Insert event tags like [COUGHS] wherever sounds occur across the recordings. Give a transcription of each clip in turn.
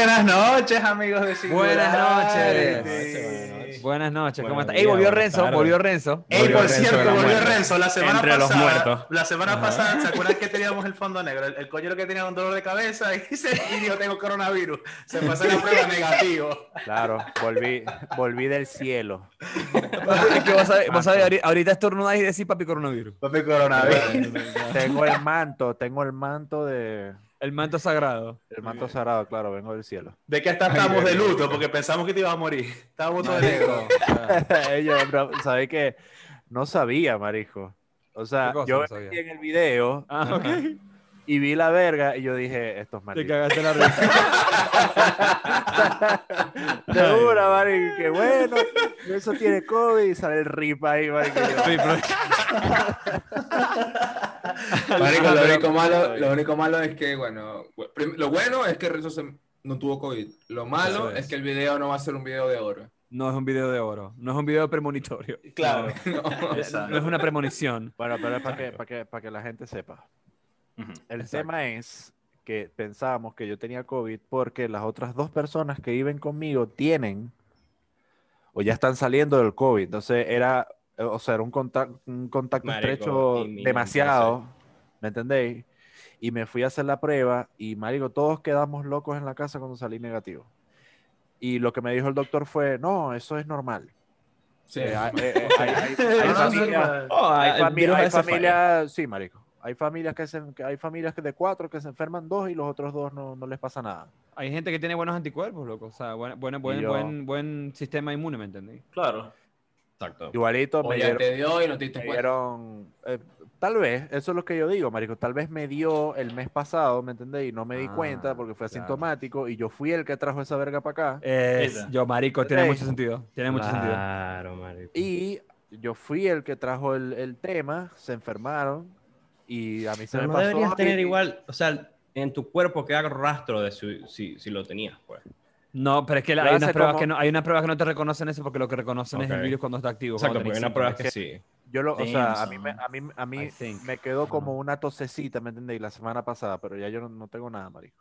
Buenas noches, amigos de Buenas noches. Buenas noches, ¿cómo Buenos está? Ey, volvió Renzo, volvió Renzo. Ey, por cierto, volvió muerte. Renzo. La semana Entre los pasada, muertos. la semana Ajá. pasada, ¿se acuerdan que teníamos el fondo negro? El, el coñero que tenía un dolor de cabeza y se y dijo, tengo coronavirus. Se pasó la prueba negativo. Claro, volví, volví del cielo. [LAUGHS] Es que vos sabés, vos sabés, ahorita- ahorita estornudáis y decís papi coronavirus. Papi, coronavirus. Tengo el manto, tengo el manto de. El manto sagrado. El manto sagrado, claro, vengo del cielo. ¿De qué hasta estamos de luto? Porque pensamos que te ibas a morir. [LAUGHS] Estábamos todos de negro. Ellos, [LAUGHS] bro, ¿sabés que No sabía, marico. O sea, ¿Qué yo no metí en el video Ah, ok. Y vi la verga y yo dije, estos Te malditos. cagaste la risa. De una, marico, que bueno. Eso tiene COVID y sale el rip ahí, marico. y yo, Sí, pero- [LAUGHS] Marico, lo, único malo, lo único malo es que, bueno, lo bueno es que Renzo se- no tuvo COVID. Lo malo es. que el video no va a ser un video de oro. No es un video de oro, no es un video premonitorio. Claro. [LAUGHS] No. No es una premonición. Bueno, pero es para que, para que, para que la gente sepa. El Exacto. tema es que pensábamos que yo tenía COVID porque las otras dos personas que viven conmigo tienen o ya están saliendo del COVID. Entonces era, eh, o sea, era un contacto, un contacto Marico, estrecho demasiado, ¿me entendéis? Y me fui a hacer la prueba y, marico, todos quedamos locos en la casa cuando salí negativo. Y lo que me dijo el doctor fue, no, eso es normal. Sí. Eh, [LAUGHS] hay, hay- hay- hay [LAUGHS] No, no, familias- Oh, hay, el fami- virus hay ese falla. familias, sí, marico. Hay familias que se, que hay familias que de cuatro que se enferman dos y los otros dos no, no les pasa nada. Hay gente que tiene buenos anticuerpos, loco. O sea, buen, buen, buen, yo- buen, buen sistema inmune, ¿me entendí? Claro. Exacto. Igualito O me ya dieron, te dio y no te diste me dieron, eh, tal vez, eso es lo que yo digo, marico, tal vez me dio el mes pasado, ¿me entendés? Y no me di Ah, cuenta porque fue claro. asintomático y yo fui el que trajo esa verga para acá. Es, yo, marico, tiene mucho sentido. Tiene mucho sentido. Claro, marico. Y yo fui el que trajo el, el tema, se enfermaron y a mí se Pero me no pasó. deberías y- tener igual, o sea, en tu cuerpo queda rastro de si, si, si lo tenías, pues. No, pero es que la- hay unas, pruebas como- que no, hay unas pruebas que no te reconocen eso porque lo que reconocen es el virus cuando está activo. Exacto, porque hay una prueba que sí. Yo lo, o sea, a mí, me, a mí, a mí me quedó como una tosecita, ¿me entendéis? La semana pasada, pero ya yo no, no tengo nada, marico.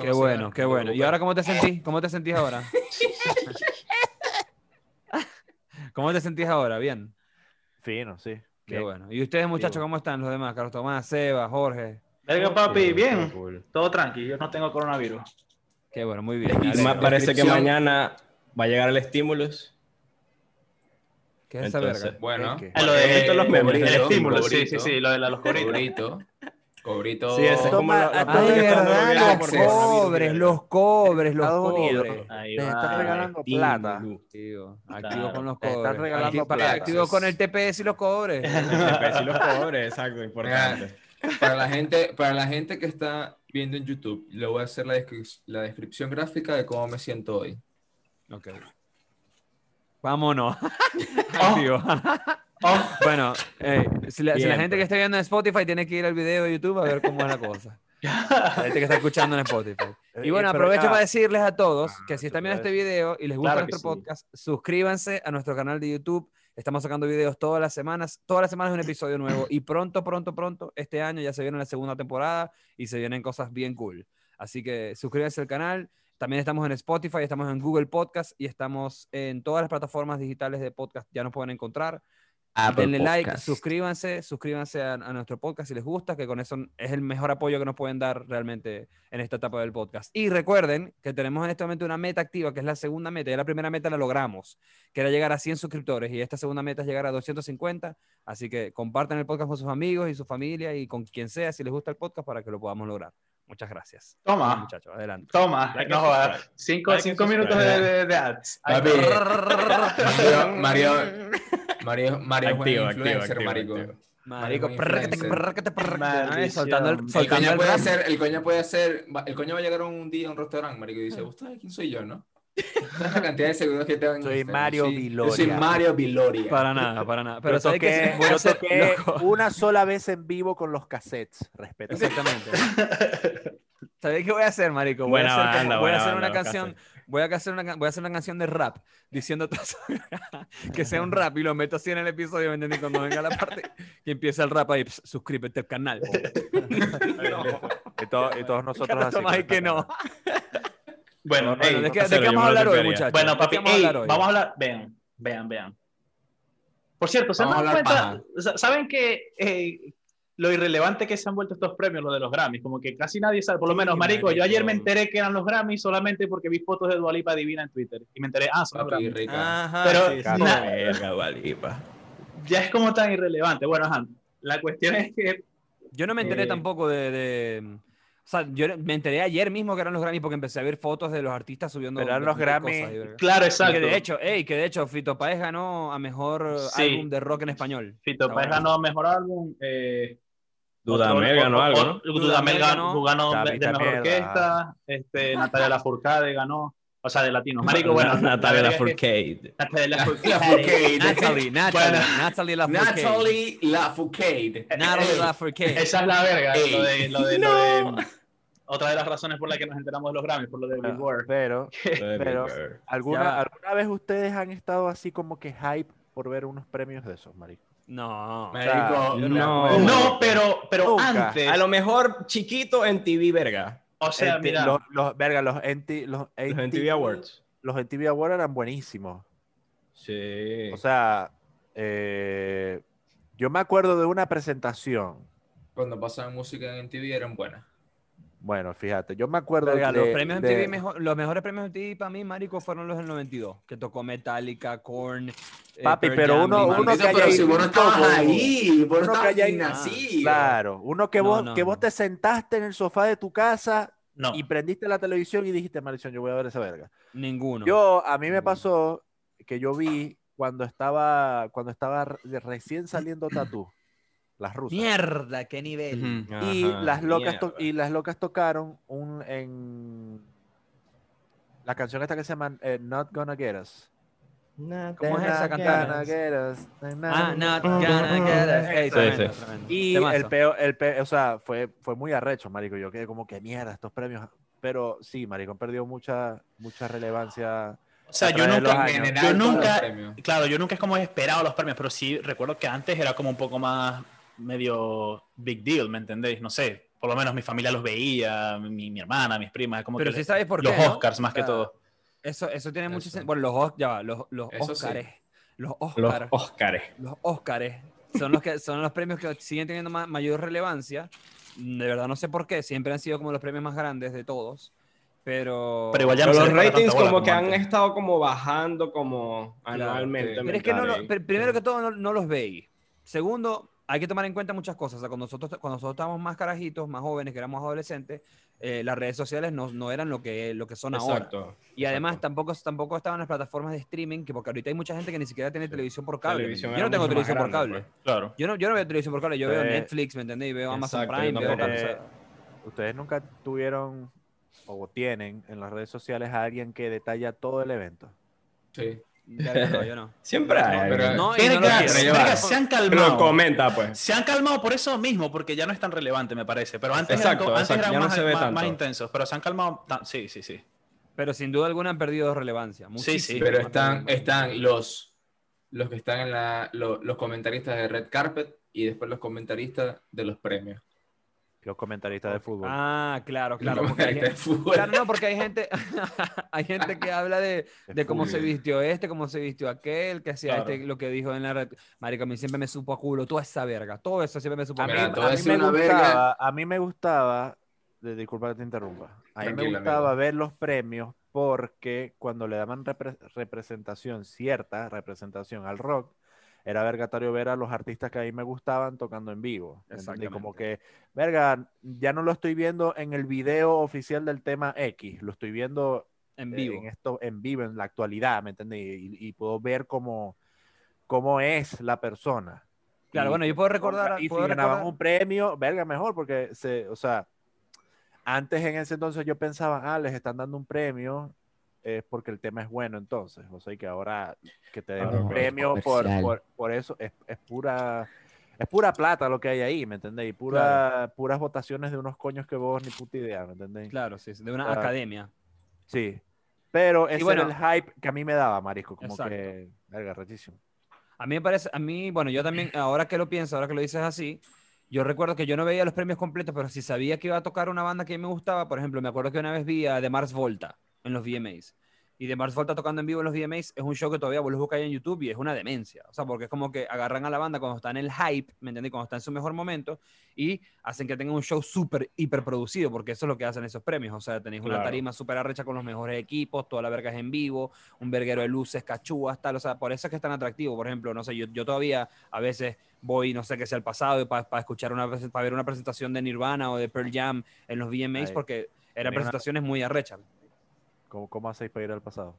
Qué bueno, qué bueno. ¿Y ahora cómo te sentís? ¿Cómo te sentís ahora? [LAUGHS] ¿Cómo te sentís ahora? Bien. Fino, sí. Qué bien. bueno. ¿Y ustedes, muchachos, cómo están los demás? Carlos Tomás, Seba, Jorge. Verga, papi, bien. cool. Todo tranqui. Yo no tengo coronavirus. Qué bueno, muy bien. Y parece que mañana va a llegar el estímulos. ¿Qué es esa verga? Bueno, ¿Qué? Ah, lo de los memes? el estímulo, sí, sí, sí, lo de la- los cobritos. Cobrito. Sí, ese es como Toma, la- la ah, verdad, los por Cobres, los cobres, los cobres. Ahí Te va. están regalando plata. Activo, activo Claro. con los Te están cobres. regalando Activo, plata. activo con el TPS y los cobres. [LAUGHS] TP, sí los [LAUGHS] cobres, exacto, importante. Para la gente, para la gente que está viendo en YouTube, le voy a hacer la, descri- la descripción gráfica de cómo me siento hoy. Ok. Vámonos. [LAUGHS] Activo. Oh, Bueno, eh, si, la, si la gente que pues. esté viendo en Spotify tiene que ir al video de YouTube a ver cómo es la cosa. [LAUGHS] La gente que está escuchando en Spotify. Y Eh, bueno, pero aprovecho para decirles a todos Ah, que si están viendo este video y les gusta Claro nuestro sí. podcast, suscríbanse a nuestro canal de YouTube. Estamos sacando videos todas las semanas. Todas las semanas un episodio nuevo. Y pronto, pronto, pronto, este año ya se viene la segunda temporada y se vienen cosas bien cool. Así que suscríbanse al canal. También estamos en Spotify, estamos en Google Podcast y estamos en todas las plataformas digitales de podcast. Ya nos pueden encontrar. Denle like, suscríbanse, suscríbanse a, a nuestro podcast si les gusta, que con eso es el mejor apoyo que nos pueden dar realmente en esta etapa del podcast. Y recuerden que tenemos en este momento una meta activa, que es la segunda meta. Ya la primera meta la logramos, que era llegar a 100 suscriptores, y esta segunda meta es llegar a 250. Así que compartan el podcast con sus amigos y su familia y con quien sea si les gusta el podcast para que lo podamos lograr. Muchas gracias. Toma. Bueno, muchachos, adelante. Toma, Like no jodas. Cinco, cinco minutos de, de- de ads. Papi, Mario, Mario, Mario, Mario es buen Activo, activo, influencer, activo, marico. activo. Marico, soltando el, coño puede hacer, el coño puede hacer, va- el coño va a llegar un día a un restaurante, marico, y dice, ¿usted quién soy yo, no? ¿Sabes la cantidad de seguidores que tengo en Soy? Mario Sí, Viloria. Yo soy Mario Viloria. Para nada, para nada. Pero toqué, yo [LAUGHS] una sola vez en vivo con los cassettes. Respeto. Exactamente. [LAUGHS] ¿Sabéis qué voy a hacer, marico? Voy Buena a hacer, como- banda, voy a buena hacer banda, una canción, cassettes. Voy a hacer una, voy a hacer una canción de rap diciendo todo eso, que sea un rap y lo meto así en el episodio, ¿me entendí? Cuando venga la parte que empieza el rap ahí, "Ps, suscríbete al canal. [LAUGHS] Y, to- y todos nosotros así. Con que no. Bueno, Bueno, ey, ¿de qué, de vamos a hablar hoy, muchachos? Bueno, ¿De qué papi, vamos a ey, hablar hoy? vamos a hablar. Vean, vean, vean. Por cierto, ¿se hablar cuenta? sa- ¿Saben que eh, lo irrelevante que se han vuelto estos premios, lo de los Grammys? Como que casi nadie sabe, por lo Sí, menos, marico, yo ayer me enteré que eran los Grammys solamente porque vi fotos de Dualipa Divina en Twitter. Y me enteré, ah, son los Papi Grammys. rica. Ajá, Pero sí, sí, na- verga, Dualipa. Ya es como tan irrelevante. Bueno, ajá, la cuestión es que Yo no me enteré Eh, tampoco de, de- O sea, yo me enteré ayer mismo que eran los Grammys porque empecé a ver fotos de los artistas subiendo. Pero eran los cosas Grammy- verga. Claro, Y exacto. que de hecho, ey, que de hecho Fito Páez ganó a mejor Sí. álbum de rock en español. Fito Páez ganó mejor álbum. Eh, Dudamel ganó algo, ¿no? Dudamel ganó, ganó de, mejor orquesta. Este, Natalia Lafourcade ganó. O sea, de latino. Marico, bueno. Natalia Lafourcade. Natalia La Lafourcade. [LAUGHS] Natalie, Natalie. Natalie Lafourcade. Natalie Lafourcade. Ey, Lafourcade. Esa es la verga. Lo de, lo de, lo de- otra de las razones por las que nos enteramos de los Grammys, por lo de Billboard. Pero, [LAUGHS] Pero- ¿alguna. ¿alguna vez ustedes han estado así como que hype por ver unos premios de esos, marico? No. Marico, yo me no. No, pero, pero Nunca. antes. A lo mejor chiquito en TV, verga. O sea, NT mira. los, los- verga, los, NT, los, Los NTV MTV Awards. Los NTV Awards eran buenísimos. Sí. O sea, eh, yo me acuerdo de una presentación. Cuando pasaban música en MTV eran buenas. Bueno, fíjate, yo me acuerdo Verga, de, los, premios de- MTV mejo- los mejores premios MTV para mí, marico, fueron los del 92, que tocó Metallica, Korn. eh, Papi, Pearl pero Jam, uno- uno que haya pero si ido vos no estabas ahí, vos no estabas nacido. Claro, uno que No, vos, no, que vos te sentaste en el sofá de tu casa No. y prendiste la televisión y dijiste, maldición, yo voy a ver esa verga. Ninguno. Yo, a mí me pasó que yo vi cuando estaba, cuando estaba re- recién saliendo Tatú, las rusas. Mierda, qué nivel. Y Ajá, las locas y las locas tocaron un en la canción esta que se llama eh, Not Gonna Get Us. ¿Cómo es esa Not cantada? gonna get us. Ah, not gonna get us. Ey, Sí, tremendo, sí. tremendo. Y Temazo. el peo, el pe- o sea, fue, fue muy arrecho, marico. Yo quedé como que mierda estos premios. Pero sí, marico, han perdido mucha, mucha relevancia. O sea, yo nunca. En yo general, los nunca, claro, yo nunca es como he esperado los premios, pero sí recuerdo que antes era como un poco más medio big deal, ¿me entendéis? No sé, por lo menos mi familia los veía, mi, mi hermana, mis primas, es como Pero que sí sabes por los qué, ¿no? Oscars más que todo. Eso, eso tiene mucho Eso. sentido. Bueno, los, Os- ya va, los, los Eso sí. Oscars. Los Los Oscars. Los Óscares son los que son los premios que siguen teniendo ma- mayor relevancia. De verdad no sé por qué, siempre han sido como los premios más grandes de todos, pero Pero igual ya no Pero los ratings como que han estado como bajando como anualmente. Pero es que no primero que todo no, no los veis. Segundo, hay que tomar en cuenta muchas cosas. O sea, cuando nosotros, cuando nosotros estábamos más carajitos, más jóvenes, que éramos adolescentes, eh, las redes sociales no, no eran lo que, lo que son ahora. Exacto. Y además tampoco, tampoco estaban las plataformas de streaming, que porque ahorita hay mucha gente que ni siquiera tiene televisión por cable. Televisión yo no tengo televisión por cable. pues. Claro. Yo no, yo no veo televisión por cable, yo veo Netflix, ¿me entendés? Y veo Amazon exacto, Prime, yo veo cable, Eh, Ustedes nunca tuvieron o tienen en las redes sociales a alguien que detalla todo el evento. Sí. Verga, no, yo [LAUGHS] no. Siempre hay. pero- No, y se han Pero calmado. comenta, pues. Se han calmado por eso mismo, porque ya no es tan relevante, me parece. Pero antes Exacto, eran, antes eran no más, se ve más- tanto. más intensos, pero se han calmado. Sí, sí, sí. Pero sin duda alguna han perdido relevancia. sí. muchísimo. Pero están, están los, los que están en la, lo- los comentaristas de Red Carpet y después los comentaristas de los premios. Los comentaristas de fútbol. Ah, claro, Los claro. Porque hay, comentaristas de fútbol. claro, no, porque hay gente, [LAUGHS] hay gente que habla de, de cómo se vistió este, cómo se vistió aquel, que hacía Claro. este, lo que dijo en la red. Marico, a mí siempre me supo a culo, toda esa verga, todo eso siempre me supo a A mí, a mí me verga. gustaba, a mí me gustaba, de- disculpa que te interrumpa, a mí me gustaba amigo. ver los premios porque cuando le daban repre- representación, cierta representación al rock, era vergatario ver a los artistas que a mí me gustaban tocando en vivo. ¿entendí? Como que, verga, ya no lo estoy viendo en el video oficial del tema X, lo estoy viendo En eh, vivo. en esto en vivo, en la actualidad, ¿me entendí? Y, y puedo ver cómo, cómo es la persona. Claro, Y- bueno, yo puedo recordar, y si puedo ganaban recordar- un premio, verga, mejor, porque se, o sea, antes en ese entonces yo pensaba, ah, les están dando un premio, es porque el tema es bueno entonces. O sea, y que ahora que te den Claro, un premio por, por, por eso es, es pura es pura plata lo que hay ahí, ¿me entendéis? Pura, puras votaciones de unos coños que vos ni puta idea, ¿me entendéis? Claro, sí, de una Claro. academia. Sí. Pero ese bueno, era el hype que a mí me daba, marisco, como Exacto. que, verga, rechísimo. A mí me parece, a mí, bueno, yo también, [CLEARS THROAT] ahora que lo pienso, ahora que lo dices así, yo recuerdo que yo no veía los premios completos, pero si sabía que iba a tocar una banda que a mí me gustaba, por ejemplo, me acuerdo que una vez vi a The Mars Volta, en los VMAs. Y de Mars Volta tocando en vivo en los VMAs es un show que todavía vos lo ahí en YouTube y es una demencia. O sea, porque es como que agarran a la banda cuando está en el hype, ¿me entiendes? Cuando está en su mejor momento y hacen que tengan un show súper hiper producido, porque eso es lo que hacen esos premios. O sea, tenéis una Claro. tarima súper arrecha con los mejores equipos, toda la verga es en vivo, un verguero de luces, cachúas, tal. O sea, por eso es que es tan atractivo. Por ejemplo, no sé, yo, yo todavía a veces voy, no sé qué sea el pasado, para escuchar una vez, para ver una presentación de Nirvana o de Pearl Jam en los VMAs, porque eran presentaciones muy arrechas. ¿Cómo, cómo hacéis para ir al pasado?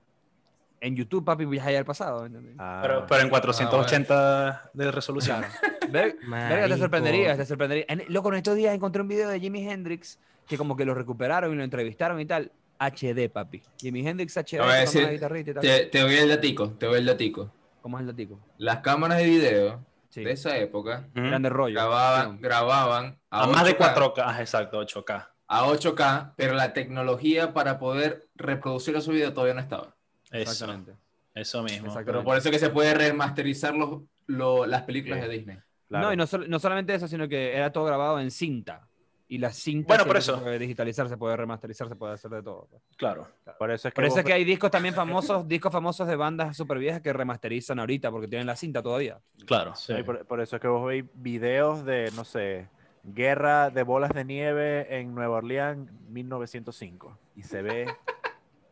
En YouTube, papi, viajáis al pasado. ¿entendés? Ah, Pero, pero en 480 de resolución. [LAUGHS] Ver- Verga, te Marico. sorprenderías, te sorprendería. En- loco, en estos días encontré un video de Jimi Hendrix que como que lo recuperaron y lo entrevistaron y tal. HD, papi. Jimi Hendrix HD, Te voy a guitarrita y tal. Te, te doy el datico, te doy el datico. ¿Cómo es el datico? Las cámaras de video Sí. de esa época Eran de rollo. grababan, grababan A más de 8K, 4K, ah, exacto, 8K. A 8K, pero la tecnología para poder reproducir esos videos todavía no estaba. Exactamente. eso mismo. Exactamente. Pero por eso que se puede remasterizar los, lo- las películas Sí. de Disney. claro. No, y no, sol- no solamente eso, sino que era todo grabado en cinta. Y la cinta Bueno, por eso. se puede digitalizar, se puede remasterizar, se puede hacer de todo. Claro. Por eso es que, Por eso vos es que hay discos también [LAUGHS] famosos, discos famosos de bandas súper viejas que remasterizan ahorita porque tienen la cinta todavía. Claro. por, por eso es que vos veis videos de, no sé, guerra de bolas de nieve en Nueva Orleans 1905. Y se ve,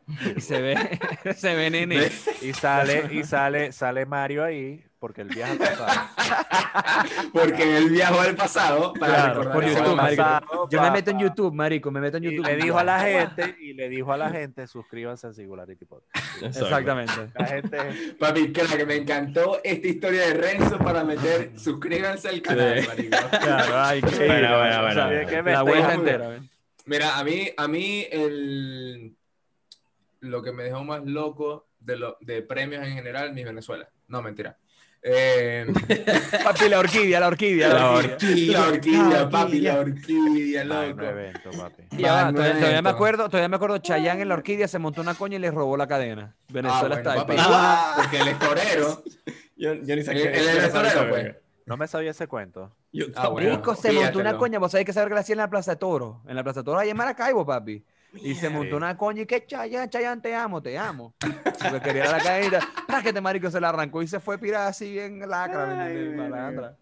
[LAUGHS] Y se ve, [LAUGHS] se ve nene. y sale, y sale, sale Mario ahí, porque el viaje al pasado. [LAUGHS] Porque él viajó al pasado para Claro, recordar por YouTube. Yo me meto en YouTube, marico, me meto en Y YouTube. le dijo a la gente, y le dijo a la [LAUGHS] gente, suscríbanse a Singularity Podcast. Exactamente. La gente, Papi, crack, me encantó esta historia de Renzo para meter, suscríbanse al canal, Sí. marico. [LAUGHS] Claro, ay, qué Bueno, lindo, bueno, o bueno, sea, bueno. ¿qué me La vuelta entera. Mira, a mí, a mí el, lo que me dejó más loco de, lo, de premios en general, mi Venezuela. No, mentira. Eh, [LAUGHS] Papi, la orquídea, la orquídea. La La orquídea. la orquídea, papi, la orquídea. Magno loco. evento, papi. Y todavía, me acuerdo, todavía me acuerdo, Chayanne en la orquídea se montó una coña y le robó la cadena. Ah, Venezuela bueno, está papi, Ah. [LAUGHS] porque él es torero. Yo, yo ni sabía él es torero, pues. No me sabía ese cuento. Yo Ah, bueno. Rico se montó una coña, vos sabés que saber que la hacía en la Plaza de Toro. En la Plaza de Toro, ahí en Maracaibo, papi. Y se montó una coña y que Chayanne, Chayanne, te amo, te amo. Porque quería la cadenita. Para que este marico se la arrancó y se fue pirada así bien lacra. Ay, Malandra.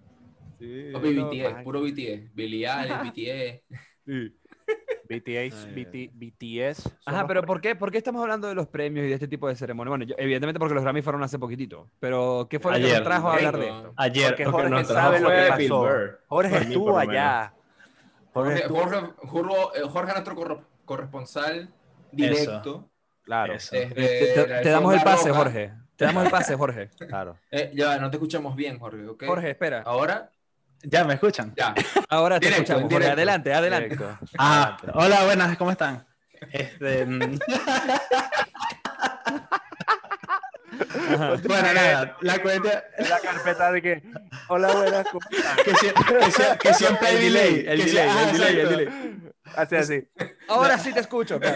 Sí, Papi, no, BTS, man. puro BTS. Eilish, BTS. sí. BTS, Ay, BT, BTS. Ajá, pero ¿por qué, ¿por qué estamos hablando de los premios y de este tipo de ceremonias? Bueno, yo- evidentemente porque los Grammy fueron hace poquitito. Pero, ¿qué fue lo que nos trajo a hablar de esto? Ayer. Porque Jorge nos sabe lo que pasó. Burr. Jorge estuvo allá. Jorge Jorge, Jorge, Jorge, eh, Jorge es nuestro corro- corresponsal directo. Claro, Eso. Te, te- la te damos el pase, roja. Jorge. Te damos el pase, Jorge. [LAUGHS] claro. Eh, ya, no te escuchamos bien, Jorge. Jorge, espera. Ahora, ¿Ya me escuchan? ya. Ahora te Directo, escuchamos, Jorge. directo. Adelante, adelante. Directo. Ah, hola, buenas, ¿cómo están? Este, mm, bueno, nada, la [LAUGHS] cuenta En la carpeta de que, hola, buenas, ¿cómo están? que, sie- que sie- que [LAUGHS] siempre hay El delay, delay. el delay, ah, el delay, el exacto. delay. Así, así. Ahora sí te escucho. [LAUGHS]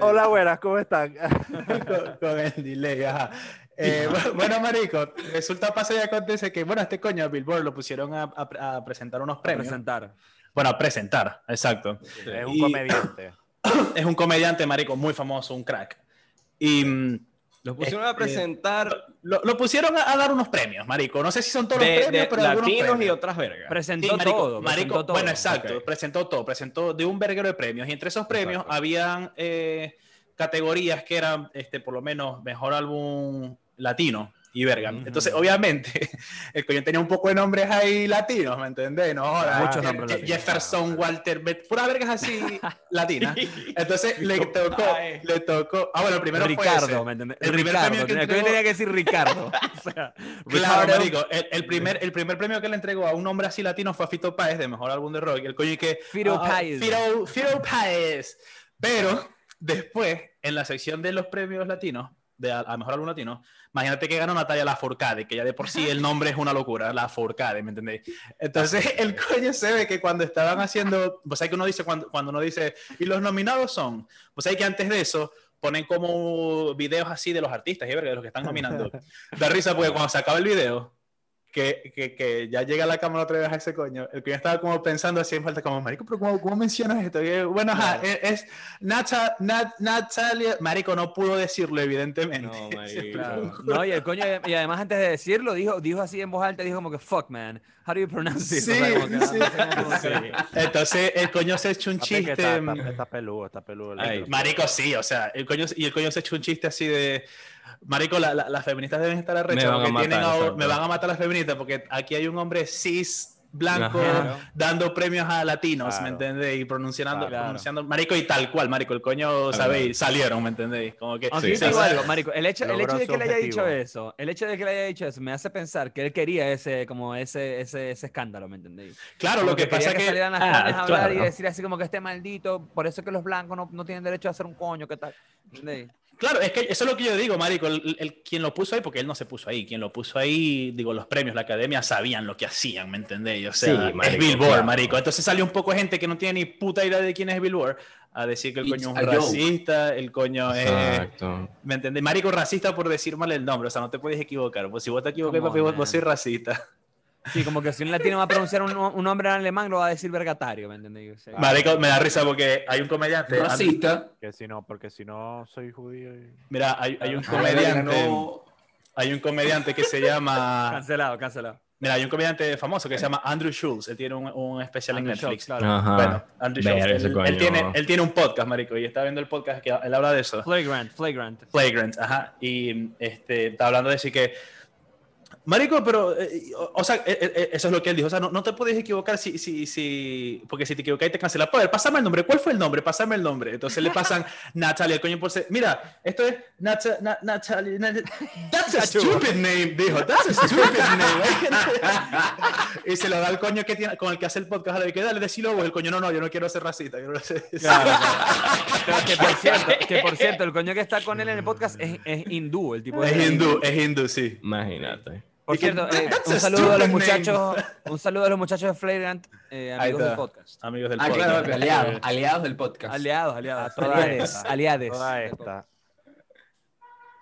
Hola, buenas, ¿cómo están? con, con el delay, ajá. Eh, [LAUGHS] bu- bueno, marico, resulta, pasa y acontece que, bueno, este coño, Billboard, lo pusieron a, a- a presentar unos premios. Presentar. Bueno, a presentar, exacto. Es un Y- comediante. [COUGHS] Es un comediante, marico, muy famoso, un crack. Y Los pusieron Este- a presentar lo, lo pusieron a, a dar unos premios, marico. No sé si son todos de, los premios, de pero algunos latinos y premios. otras vergas. Presentó Sí, marico, todo. marico, presentó todo. bueno, exacto, presentó todo, presentó de un verguero de premios y entre esos premios Exacto. habían eh, categorías que eran, este, por lo menos, mejor álbum latino y verga. Entonces, obviamente, [LAUGHS] el coño tenía un poco de nombres ahí latinos, ¿me entendés? No, Muchos Je- nombres latinos. Jefferson, Walter, pura vergas así [LAUGHS] latinas. Entonces, le tocó, Compadre. le tocó, ah, bueno, el primero fue ese. Ricardo, ¿me? El primer Ricardo. premio que tenía, entregó- tenía que decir Ricardo. [LAUGHS] O sea, Claro, Ricardo. marico. El, el primer, el primer premio que le entregó a un hombre así latino fue a Fito Páez, de mejor álbum de rock. El coño y que... Fito ah, Páez. Fito, Fito Páez. Pero después, en la sección de los premios latinos, de a, a mejor álbum latino, imagínate que ganó Natalia Lafourcade, que ya de por sí el nombre es una locura, Lafourcade, ¿me entendéis? Entonces, el coño se ve que cuando estaban haciendo... Pues hay que uno dice, cuando, cuando uno dice, y los nominados son... Pues hay que antes de eso ponen como videos así de los artistas verga, de los que están nominando. [LAUGHS] Da risa porque cuando se acaba el video, que, que, que ya llega la cámara otra vez a ese coño. El coño estaba como pensando así en falta, como, marico, pero ¿cómo, cómo mencionas esto? Y bueno, ajá, es, es Nata- Nat- Natalia. Marico no pudo decirlo, evidentemente. No, [LAUGHS] marico. Claro. No, y el coño, y además antes de decirlo, dijo, dijo así en voz alta, dijo como que, fuck, man, how do you pronounce it? O sea, Sí, no sí. [LAUGHS] sé pronunciar. Entonces el coño se echó un Papi, chiste. está, mm, está- está peludo, está peludo. el Ay. Marico, sí, o sea, el coño, y el coño se echó un chiste así de. Marico, la- la- las feministas deben estar arrechas Me van a porque matar, tienen a- exacto. me van a matar las feministas porque aquí hay un hombre cis blanco Ajá. dando premios a latinos, ¿me Claro. entendéis? Y pronunciando, Claro. pronunciando, marico, y tal cual, marico, el coño, ¿sabéis? Salieron, ¿me entendéis? Como que Aunque Sí, sí. algo, marico, el hecho, el hecho de que le haya dicho [LAUGHS] eso, el hecho de que le haya dicho eso, me hace pensar que él quería ese, como ese, ese, ese escándalo, ¿me entendéis? Claro, Como lo que, quería pasa es que, salieran las Ah, a hablar y claro. decir así como que este maldito, por eso es que los blancos no, no tienen derecho a hacer un coño, ¿qué tal? ¿Entendéis? Claro, es que eso es lo que yo digo, marico, el, el- quien lo puso ahí, porque él no se puso ahí, quien lo puso ahí, digo, los premios, la academia sabían lo que hacían, ¿me entendéis? O sea, Sí, es marico, Billboard, claro. marico. Entonces salió un poco gente que no tiene ni puta idea de quién es Billboard a decir que el It's coño es un joke. racista, el coño es... Exacto. ¿Me entendés? Marico racista por decir mal el nombre, o sea, no te puedes equivocar. Pues si vos te equivocas, papi, vos, vos sois racista. Sí, como que si un latino va a pronunciar un, un nombre en alemán, lo va a decir vergatario, ¿me entendéis? O sea, Marico, me da risa porque hay un comediante. Racista. Que si no, porque si no soy judío. y- Mira, hay, hay un Ah, comediante. Hay un comediante que se llama. Cancelado, cancelado. Mira, hay un comediante famoso que se llama Andrew Schultz. Él tiene un, un especial en Netflix. Schultz, claro. Ajá. Bueno, Andrew Schultz. él tiene, él tiene un podcast, marico, y está viendo el podcast que él habla de eso. Flagrant, flagrant. Flagrant, ajá. Y este, está hablando de decir que. Marico, pero, eh, o, o sea, eh, eh, eso es lo que él dijo. O sea, no, no te puedes equivocar si, si, si, porque si te equivocas te cancelan. Poder, pásame el nombre. ¿Cuál fue el nombre? Pásame el nombre. Entonces le pasan [LAUGHS] Natalia, el coño por ser. Mira, esto es Nata, Na- Natalia. Na- That's a [LAUGHS] stupid name, dijo. That's a [LAUGHS] stupid name. y se lo da al coño que tiene, con el que hace el podcast. Le dice, dale, decilo vos. El coño, no, no, yo no quiero ser racista. Yo no Claro, claro. que, por cierto, que por cierto, el coño que está con él en el podcast es, es hindú, el tipo de Es hindú, es hindú, sí. Imagínate. Por cierto, eh, "That's un saludo a los stupid name". muchachos, un saludo a los muchachos de Flagrant, eh, amigos del podcast. Amigos del Ah, podcast. claro, aliados, aliados del podcast. Aliados, aliados. A toda Aliades, esta, aliades. Toda esta.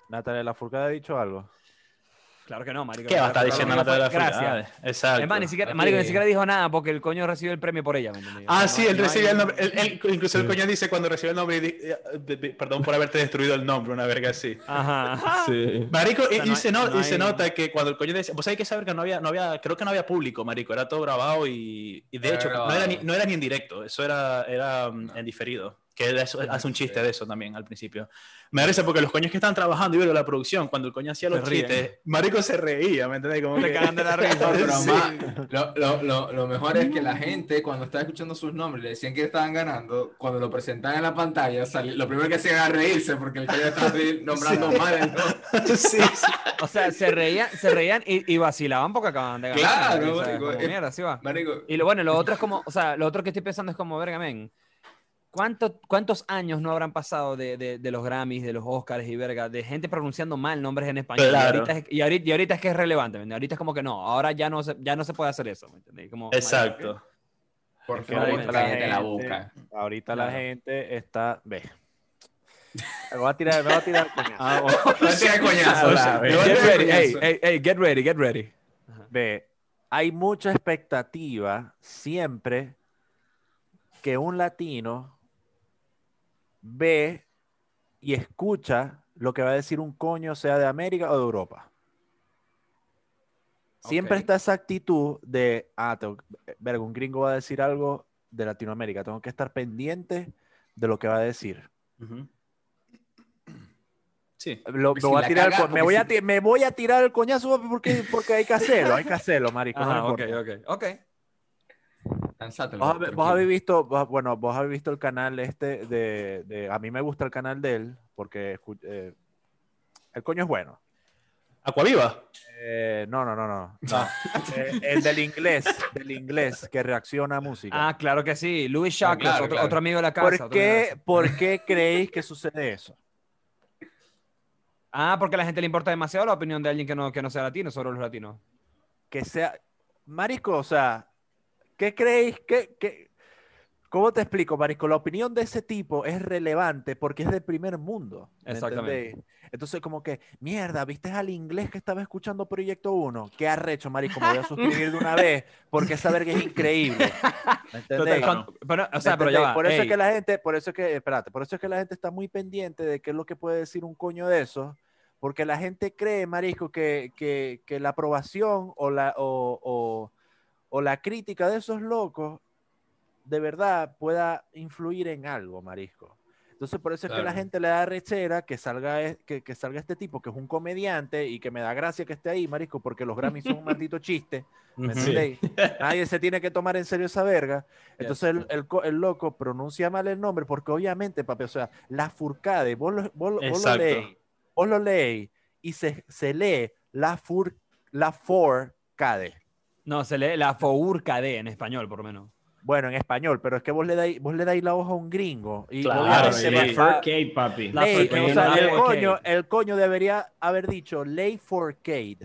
Natalia Lafourcade ha dicho algo. Claro que no, marico. ¿Qué va a estar diciendo Natalia Gracias. Lafourcade? Exacto. Es más, ni siquiera, Ok. marico, ni siquiera dijo nada porque el coño recibió el premio por ella, Ah, sí, no- él no recibe el nombre. incluso el coño dice cuando recibe el nombre, y di- eh, de- de- perdón por haberte destruido el nombre, una verga así. Ajá. [LAUGHS] Sí. Marico, y, no se, no- no y se hay- nota que cuando el coño dice, vos hay que saber que no había, no había, creo que no había público, marico, era todo grabado y, y de hecho no grabado. era, ni, no era ni en directo, eso era, era mm, en diferido. Que eso- hace un chiste de eso también al principio. Me da risa porque los coños que estaban trabajando y vieron la producción, cuando el coño hacía los chistes, Marico se reía, ¿me entendés? Como Se que- cagan de la risa. [LAUGHS] No, pero Sí. más, lo, lo, lo, lo mejor es que la gente, cuando estaba escuchando sus nombres, le decían que estaban ganando, cuando lo presentaban en la pantalla, lo primero que hacían era reírse porque el ya estaba [LAUGHS] nombrando mal el nombre. [LAUGHS] sí, sí. O sea, se reían, se reían y, y vacilaban porque acaban de ganar. Claro, marico, es- mierda, va. Marico, Y lo bueno, lo otro es como, o sea, lo otro que estoy pensando es como, verga, men, ¿cuánto- ¿cuántos años no habrán pasado de, de- de los Grammys, de los Oscars y verga, de gente pronunciando mal nombres en español? Claro. Y, ahorita es, y, ahorita, y ahorita es que es relevante, ¿me entiendes? Ahorita es como que no, ahora ya no se, ya no se puede hacer eso, ¿me entiendes? Como, Exacto. por Que favor, ahorita cállate la gente- boca. Ahorita Claro. la gente está. Ve. [LAUGHS] Me voy a tirar, me voy a tirar coñazo. Ah, bueno. [LAUGHS] No sea coñazo, Ah, la- o sea, Get tirar ready, hey, coñazo. hey, hey, get ready, get ready. Ve, hay mucha expectativa siempre que un latino ve y escucha lo que va a decir un coño, sea de América o de Europa. Siempre Ok. está esa actitud de, ah, tengo, verga, un gringo va a decir algo de Latinoamérica, tengo que estar pendiente de lo que va a decir. Sí. Lo- me, si voy a tirar, el caga, co- me, porque voy a si- ti- me voy a tirar el coñazo porque, porque hay que hacerlo, hay que hacerlo, marico. [LAUGHS] no Ajá, ok, importa. ok, ok. Lánzatelo, Vos, tranquilo. habéis visto, vos- bueno, vos habéis visto el canal este de, de- a mí me gusta el canal de él porque eh, el coño es bueno. Aquaviva. Eh, no, no, no, no. [LAUGHS] no. Eh, el del inglés, del inglés que reacciona a música. Ah, claro que sí. Louis Shockless, claro, otro, claro. otro amigo de la casa. ¿Por qué, casa. ¿Por qué creéis que sucede eso? Ah, porque a la gente le importa demasiado la opinión de alguien que no, que no sea latino sobre los latinos. Que sea, marico, o sea, ¿qué creéis que, que- ¿Cómo te explico, Marisco? La opinión de ese tipo es relevante porque es del primer mundo. ¿me Exactamente. entendéis? Entonces, como que, mierda, ¿viste al inglés que estaba escuchando Proyecto 1? Qué arrecho, Marisco, me voy a suscribir de una vez porque esa verga es increíble. [LAUGHS] ¿Me Total, entendéis? con- pero, o sea, ¿Me pero ya entendéis? va. Por eso es que la gente, por eso es que, espérate, por eso es que la gente está muy pendiente de qué es lo que puede decir un coño de eso, porque la gente cree, Marisco, que, que, que la aprobación o la, o, o- o la crítica de esos locos de verdad pueda influir en algo, Marisco. Entonces, por eso es que la Claro. gente le da rechera que salga, que, que salga este tipo, que es un comediante y que me da gracia que esté ahí, Marisco, porque los Grammys son un maldito chiste. [LAUGHS] ¿Me? Nadie se tiene que tomar en serio esa verga. Entonces el, el co- el loco pronuncia mal el nombre porque obviamente, papi, o sea, la furcade, vos lo, vos lo- vos lo leéis, vos lo leéis y se, se lee la fur, la forcade. No, se lee la Fourcade en español, por lo menos. Bueno, en español, pero es que vos le dais, vos le dais la hoja a un gringo y Claro, La va- Furcade, papi. La ley, o sea, el coño, el coño debería haber dicho ley forcade.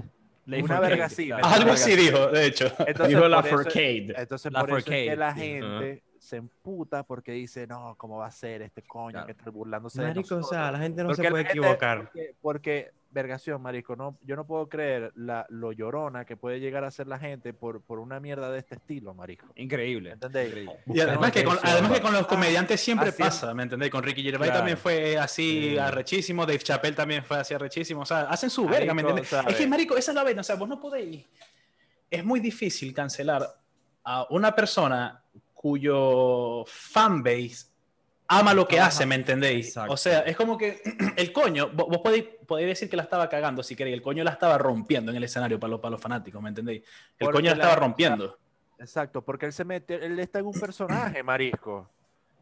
Ley Una Fourcade, verga así, claro. Una Algo así dijo, de hecho. Entonces, Dijo la por eso- Furcade. Entonces, La por eso es que forcade. la gente se emputa porque dice, no, ¿cómo va a ser este coño Claro. que está burlándose de Marico, o nosotros?" sea, la gente no Porque se puede gente- equivocar. Porque, porque, vergación, marico, no, yo no puedo creer la, lo llorona que puede llegar a ser la gente por, por una mierda de este estilo, marico. Increíble. ¿Entendéis? increíble. Y además que, con, además que con los comediantes siempre Haciendo- pasa, ¿me entendés? Con Ricky Gervais Claro. también fue así Sí. arrechísimo, Dave Chappelle también fue así arrechísimo, o sea, hacen su verga, ¿me Marico, entendés? ¿sabes? Es que, marico, esa es la vaina, o sea, vos no podéis... Es muy difícil cancelar a una persona cuyo fanbase ama lo que hace, ¿me entendéis? Exacto. O sea, es como que [CLEARS THROAT] el coño, vos, vos podéis, podéis decir que la estaba cagando si queréis, el coño la estaba rompiendo en el escenario para los, para los fanáticos, ¿me entendéis? El Porque coño la la- estaba rompiendo. Exacto, porque él se mete, él está en un personaje, marisco.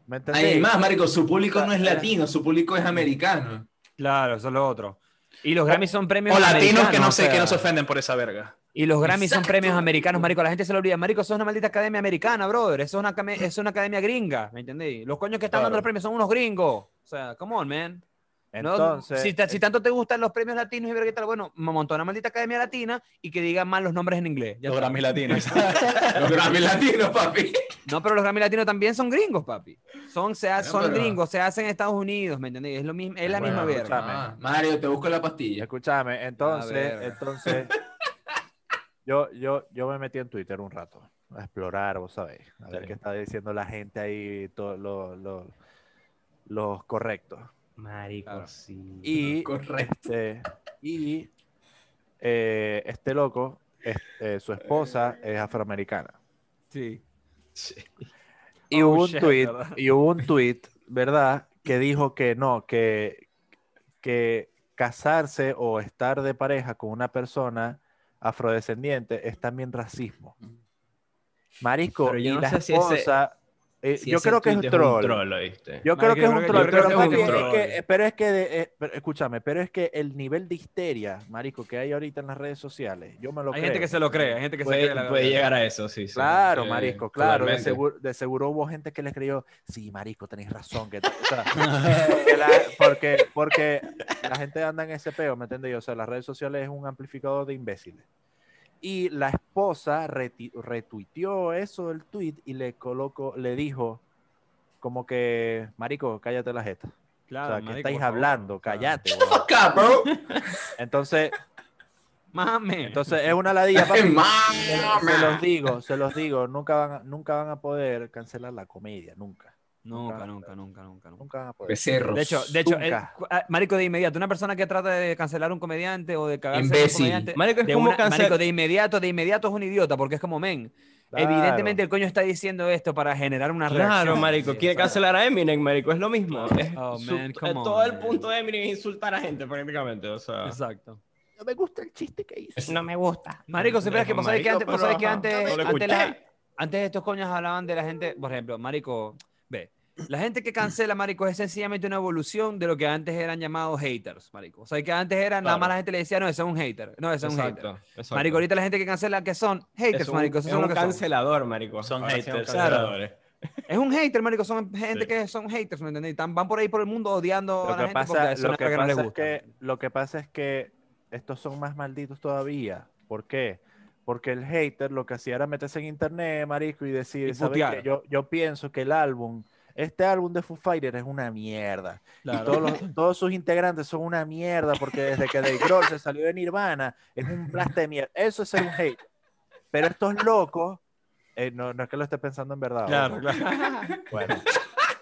¿Me entendéis? Además, marico, su público no es latino, su público es americano. Claro, eso es lo otro. Y los Grammys son premios O latinos que americanos, no o sé, que no se ofenden por esa verga. Y los Grammys son premios americanos, marico. La gente se lo olvida. Marico, eso es una maldita academia americana, brother. Eso es una, eso es una academia gringa, ¿me entendéis? Los coños que están dando los premios son unos gringos. O sea, come on, man. No, Entonces, si, ta- si tanto te gustan los premios latinos y ver qué tal, bueno, me montó una maldita academia latina y que digan mal los nombres en inglés. Ya Los. Grammys latinos. [LAUGHS] Los Grammy latinos, papi. No, pero los Grammy latinos también son gringos, papi. Son, se ha- Bueno, son pero- gringos, se hacen en Estados Unidos, ¿me entendéis? Es, lo mismo, es la Bueno, misma verga. Ah, Mario, te busco la pastilla. escúchame, entonces, entonces, [LAUGHS] yo, yo, yo me metí en Twitter un rato a explorar, vos sabéis, a ver qué está diciendo la gente ahí, todos los los- los correctos. Marico, Claro. sí. Y Correcto. este, y eh, este loco, es- eh, su esposa es afroamericana. Sí. Y Oh, hubo un shit, tweet, ¿verdad? y hubo un tweet, ¿verdad? Que dijo que no, que, que casarse o estar de pareja con una persona afrodescendiente es también racismo. Marisco, Pero yo y no la sé si ese- esposa, eh, Si yo creo que es un troll. Yo creo Marico, que es un troll, yo creo pero, que es un troll. que- pero es que, de- eh, pero escúchame, pero es que el nivel de histeria, marico, que hay ahorita en las redes sociales, yo me lo Hay creo. gente que se lo cree, hay gente que se Puede, cree la puede llegar a eso, sí. sí. Claro, sí, marisco, claro. De seguro, de seguro hubo gente que le creyó, sí, marisco, tenéis razón. Que, o sea, [LAUGHS] que la- porque, porque la gente anda en ese peo, ¿me entendéis? O sea, las redes sociales es un amplificador de imbéciles. Y la esposa retuiteó eso del tweet y le colocó, le dijo como que, marico, cállate la jeta. Claro, o sea, ¿qué marico, estáis hablando? Claro. Cállate. weón. Fuck up, bro. Entonces, Mame. entonces es una ladilla. papi. Mame. Se los digo, se los digo, nunca van, a, nunca van a poder cancelar la comedia, nunca. Nunca, nunca, nunca, nunca, nunca. A poder. Becerros. De hecho, de hecho, ah, marico, de inmediato, una persona que trata de cancelar un comediante o de cagarse en un Imbécil. comediante, Marico, es de como una- cancel- marico, de inmediato, de inmediato es un idiota, porque es como, men, Claro. evidentemente el coño está diciendo esto para generar una Claro, reacción. marico, Sí, quiere cancelar a Eminem, marico, es lo mismo. Oh, su- man, come todo el punto de Eminem es insultar a gente prácticamente, o sea. Exacto. No me gusta el chiste que hizo. No me gusta. Marico, es que, sabés que Marico, antes, que antes, no lo antes, escuché. la- antes estos coños hablaban de la gente, por ejemplo, marico, la gente que cancela, marico, es sencillamente una evolución de lo que antes eran llamados haters, marico. O sea, que antes era, nada más Claro. la gente le decía, no, ese es un hater, no, ese es un hater. Exacto. Marico, ahorita la gente que cancela, que son haters, es un, marico, es son un lo que son. cancelador, marico. Son Ahora haters, canceladores. Es un hater, marico, son gente Sí. que son haters, ¿me entendés? Están- Van por ahí por el mundo odiando a Lo la que gente porque pasa, es lo que que no les pasa es gusta. que, lo que pasa es que estos son más malditos todavía. ¿Por qué? Porque el hater lo que hacía era meterse en internet, marico, y decir, Y ¿sabes qué? Yo, yo pienso que el álbum, este álbum de Foo Fighters es una mierda. Y todos, los- todos sus integrantes son una mierda porque desde que Dave Grohl se salió de Nirvana es un plaste de mierda. Eso es ser un hate. Pero estos locos, eh, no, no es que lo esté pensando en verdad. Claro, ojo. claro. [LAUGHS] Bueno.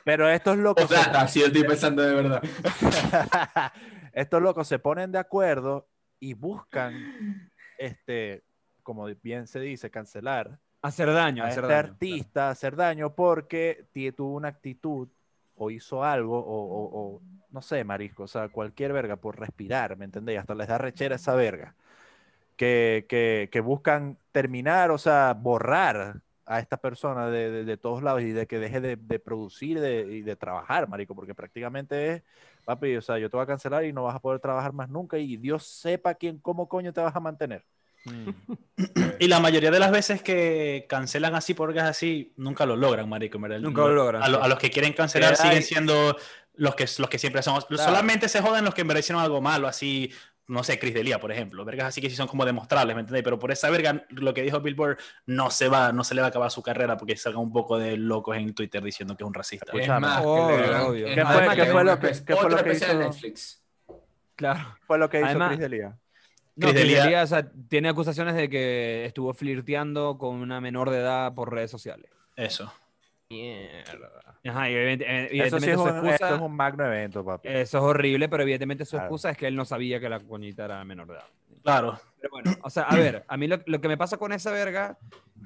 Pero estos O locos, sea, se- así estoy pensando de verdad. [LAUGHS] estos locos se ponen de acuerdo y buscan, este, como bien se dice, cancelar Hacer daño, a hacer este daño. artista, hacer daño porque tuvo una actitud o hizo algo o, o- o, no sé, marisco, o sea, cualquier verga por respirar, ¿me entendéis? Hasta les da rechera esa verga. Que, que, que buscan terminar, o sea, borrar a esta persona de, de- de todos lados y de que deje de, de producir de- y de trabajar, marico, porque prácticamente es, papi, o sea, yo te voy a cancelar y no vas a poder trabajar más nunca y Dios sepa quién, cómo coño te vas a mantener. Mm. Y la mayoría de las veces que cancelan así por gas así, nunca lo logran, marico. verdad. Nunca lo logran, A, lo- a los que quieren cancelar Queda siguen ahí. siendo los que, los que siempre son. Solamente se joden los que en hicieron algo malo, así, no sé, Chris Delia, por ejemplo. Vergas así que sí son como demostrables, ¿me entendéis? Pero por esa verga, lo que dijo Billboard, no se va, no se le va a acabar su carrera porque salgan un poco de locos en Twitter diciendo que es un racista. Es más, que Obvio, obvio. es ¿Qué fue- que qué fue lo que- qué fue lo que hizo? Netflix. Claro. Fue lo que hizo Además- Chris Delia. No, Chris Chris D'Elia- D'Elia, o sea, tiene acusaciones de que estuvo flirteando con una menor de edad por redes sociales. Eso. Mierda. Ajá, y evidente- eh, Eso sí evidentemente es su un, excusa, esto es un magno evento, papi. eso es horrible, pero evidentemente su Claro. excusa es que él no sabía que la coñita era menor de edad. Claro. Pero bueno, o sea, a ver, a mí lo, lo que me pasa con esa verga,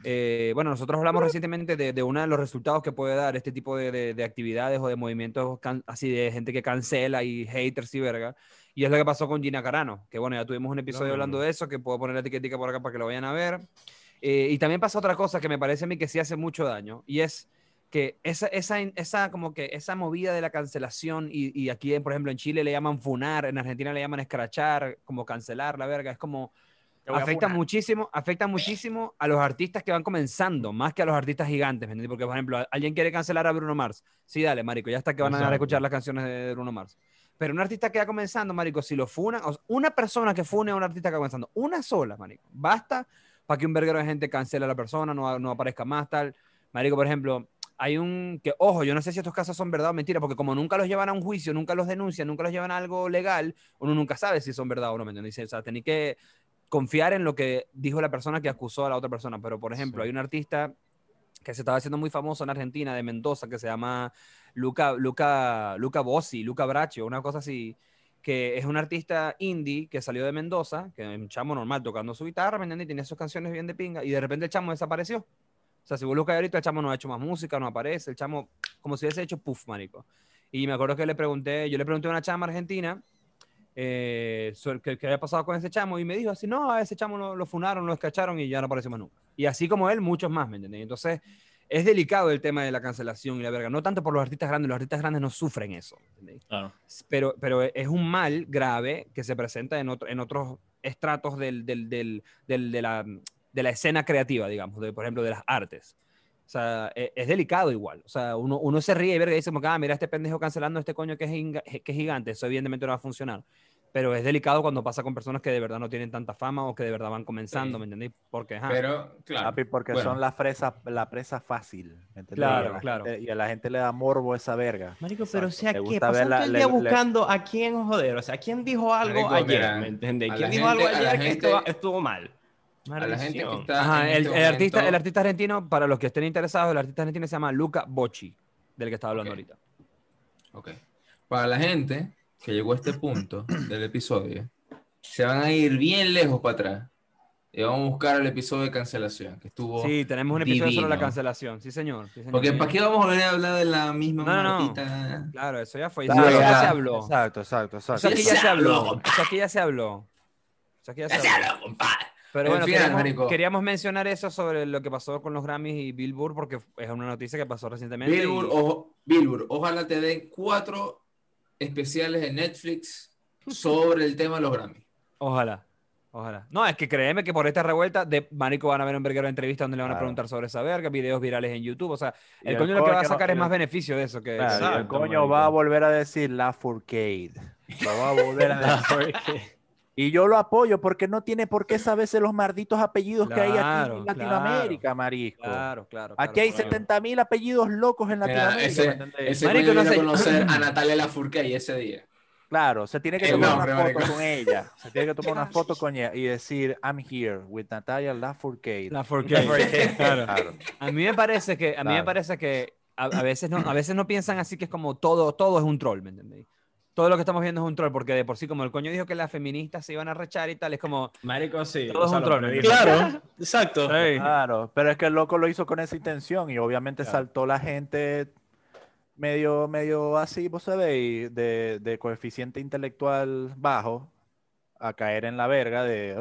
eh, bueno, nosotros hablamos recientemente de, de uno de los resultados que puede dar este tipo de, de- de actividades o de movimientos can- así de gente que cancela y haters y verga. Y es lo que pasó con Gina Carano, que bueno, ya tuvimos un episodio No, no, hablando de eso, que puedo poner la etiquetica por acá para que lo vayan a ver. Eh, y también pasa otra cosa que me parece a mí que sí hace mucho daño, y es que esa, esa, esa, como que esa movida de la cancelación, y, y aquí, por ejemplo, en Chile le llaman funar, en Argentina le llaman escrachar, como cancelar la verga, es como afecta muchísimo, afecta muchísimo a los artistas que van comenzando, más que a los artistas gigantes, ¿me? Porque, por ejemplo, alguien quiere cancelar a Bruno Mars. Sí, dale, marico, ya está que van a escuchar las canciones de Bruno Mars. Pero un artista que va comenzando, marico, si lo funan, o sea, una persona que fune a un artista que va comenzando, una sola, marico, basta para que un verguero de gente cancele a la persona, no, no aparezca más, tal. Marico, por ejemplo, hay un que, ojo, yo no sé si estos casos son verdad o mentira, porque como nunca los llevan a un juicio, nunca los denuncian, nunca los llevan a algo legal, uno nunca sabe si son verdad o no, ¿me entiendes? O sea, tenéis que confiar en lo que dijo la persona que acusó a la otra persona. Pero, por ejemplo, hay un artista que se estaba haciendo muy famoso en Argentina, de Mendoza, que se llama Luca, Luca, Luca Bossi, Luca Braccio, una cosa así, que es un artista indie que salió de Mendoza, que es un chamo normal tocando su guitarra, ¿me entiendes? Y tenía sus canciones bien de pinga, y de repente el chamo desapareció. O sea, si vos buscas ahorita, el chamo no ha hecho más música, no aparece, el chamo como si hubiese hecho puff, marico. Y me acuerdo que le pregunté, yo le pregunté a una chama argentina eh, qué, había pasado con ese chamo y me dijo así, no, a ese chamo lo, funaron, lo escacharon y ya no apareció más nunca. Y así como él, muchos más, ¿me entiendes? Entonces, es delicado el tema de la cancelación y la verga. No tanto por los artistas grandes, los artistas grandes no sufren eso. Claro. Pero, pero es un mal grave que se presenta en, otro- en otros estratos del, del- del- del- de, la, de la escena creativa, digamos, de, por ejemplo, de las artes. O sea, e- es, delicado igual. O sea, uno, uno se ríe y verga y dice, ah, mira este pendejo cancelando a este coño que es, que es gigante. Eso evidentemente no va a funcionar. Pero es delicado cuando pasa con personas que de verdad no tienen tanta fama o que de verdad van comenzando, Sí. ¿me entendéis? Porque, ajá, Pero, claro. Papi, porque bueno, son la presa, la presa fácil. ¿me entendés? Claro, y la claro. y a la gente le da morbo esa verga. Marico, pero o sea, Le ¿qué? Pasan todo el le- día le- buscando a quién joder. O sea, ¿quién dijo algo Marico, ayer? mira, ¿Me entiendes? a ¿Quién dijo algo gente- a la ayer que gente- estuvo, estuvo mal? a la gente que está Ajá, el, este el artista, el artista argentino, para los que estén interesados, el artista argentino se llama Luca Bocci, del que estaba hablando Ok. ahorita. Ok. Para la gente que llegó a este punto del episodio, se van a ir bien lejos para atrás y vamos a buscar el episodio de cancelación, que estuvo... Sí, tenemos un episodio sobre la divino. cancelación. Sí, señor. sí, señor. Porque ¿para qué vamos a volver a hablar de la misma No, no, Claro, eso ya fue. Claro, eso ya ya. se habló. Exacto, exacto, exacto. Eso aquí Ya ya se habló. habló, Eso aquí ya se habló. Eso aquí ya se Ya se habló. compadre. Pero En bueno, fin, queríamos, queríamos mencionar eso sobre lo que pasó con los Grammys y Billboard, porque es una noticia que pasó recientemente. y- Billboard, ojo- Billboard, ojalá te den cuatro especiales en Netflix sobre el tema de los Grammy. Ojalá. Ojalá. No, es que créeme que por esta revuelta de Marico van a ver un verguero de entrevistas donde le van a preguntar sobre esa verga, videos virales en YouTube. O sea, el el coño lo que va a sacar es más beneficio de eso que. Claro, el coño marico. va a volver a decir la Furcade. Va a volver a [LAUGHS] decir. Y yo lo apoyo porque no tiene por qué saberse los malditos apellidos que hay aquí Claro, en Latinoamérica, marisco. Claro, claro. Aquí hay claro. 70 mil apellidos locos en Mira, Latinoamérica. ese, ese Marico, no sé- conocer a [CLEARS THROAT] Natalia Lafourcade ese día. Claro, se tiene que El tomar nombre, una foto marico. con ella. Se tiene que tomar una foto con ella y decir, I'm here with Natalia Lafourcade. La 4K. [LAUGHS] Claro. Claro. A mí me parece que, a mí me Claro. parece que a, a veces no, a veces no piensan así que es como todo, todo es un troll, ¿me entendéis? Todo lo que estamos viendo es un troll, porque de por sí, como el coño dijo que las feministas se iban a rechar y tal, es como. Marico, sí. Todo es un lo troll, predijo. Claro, [LAUGHS] exacto. "Ey, Claro, pero es que el loco lo hizo con esa intención y obviamente Claro. saltó la gente medio, medio así, vos sabéis, de, de coeficiente intelectual bajo a caer en la verga de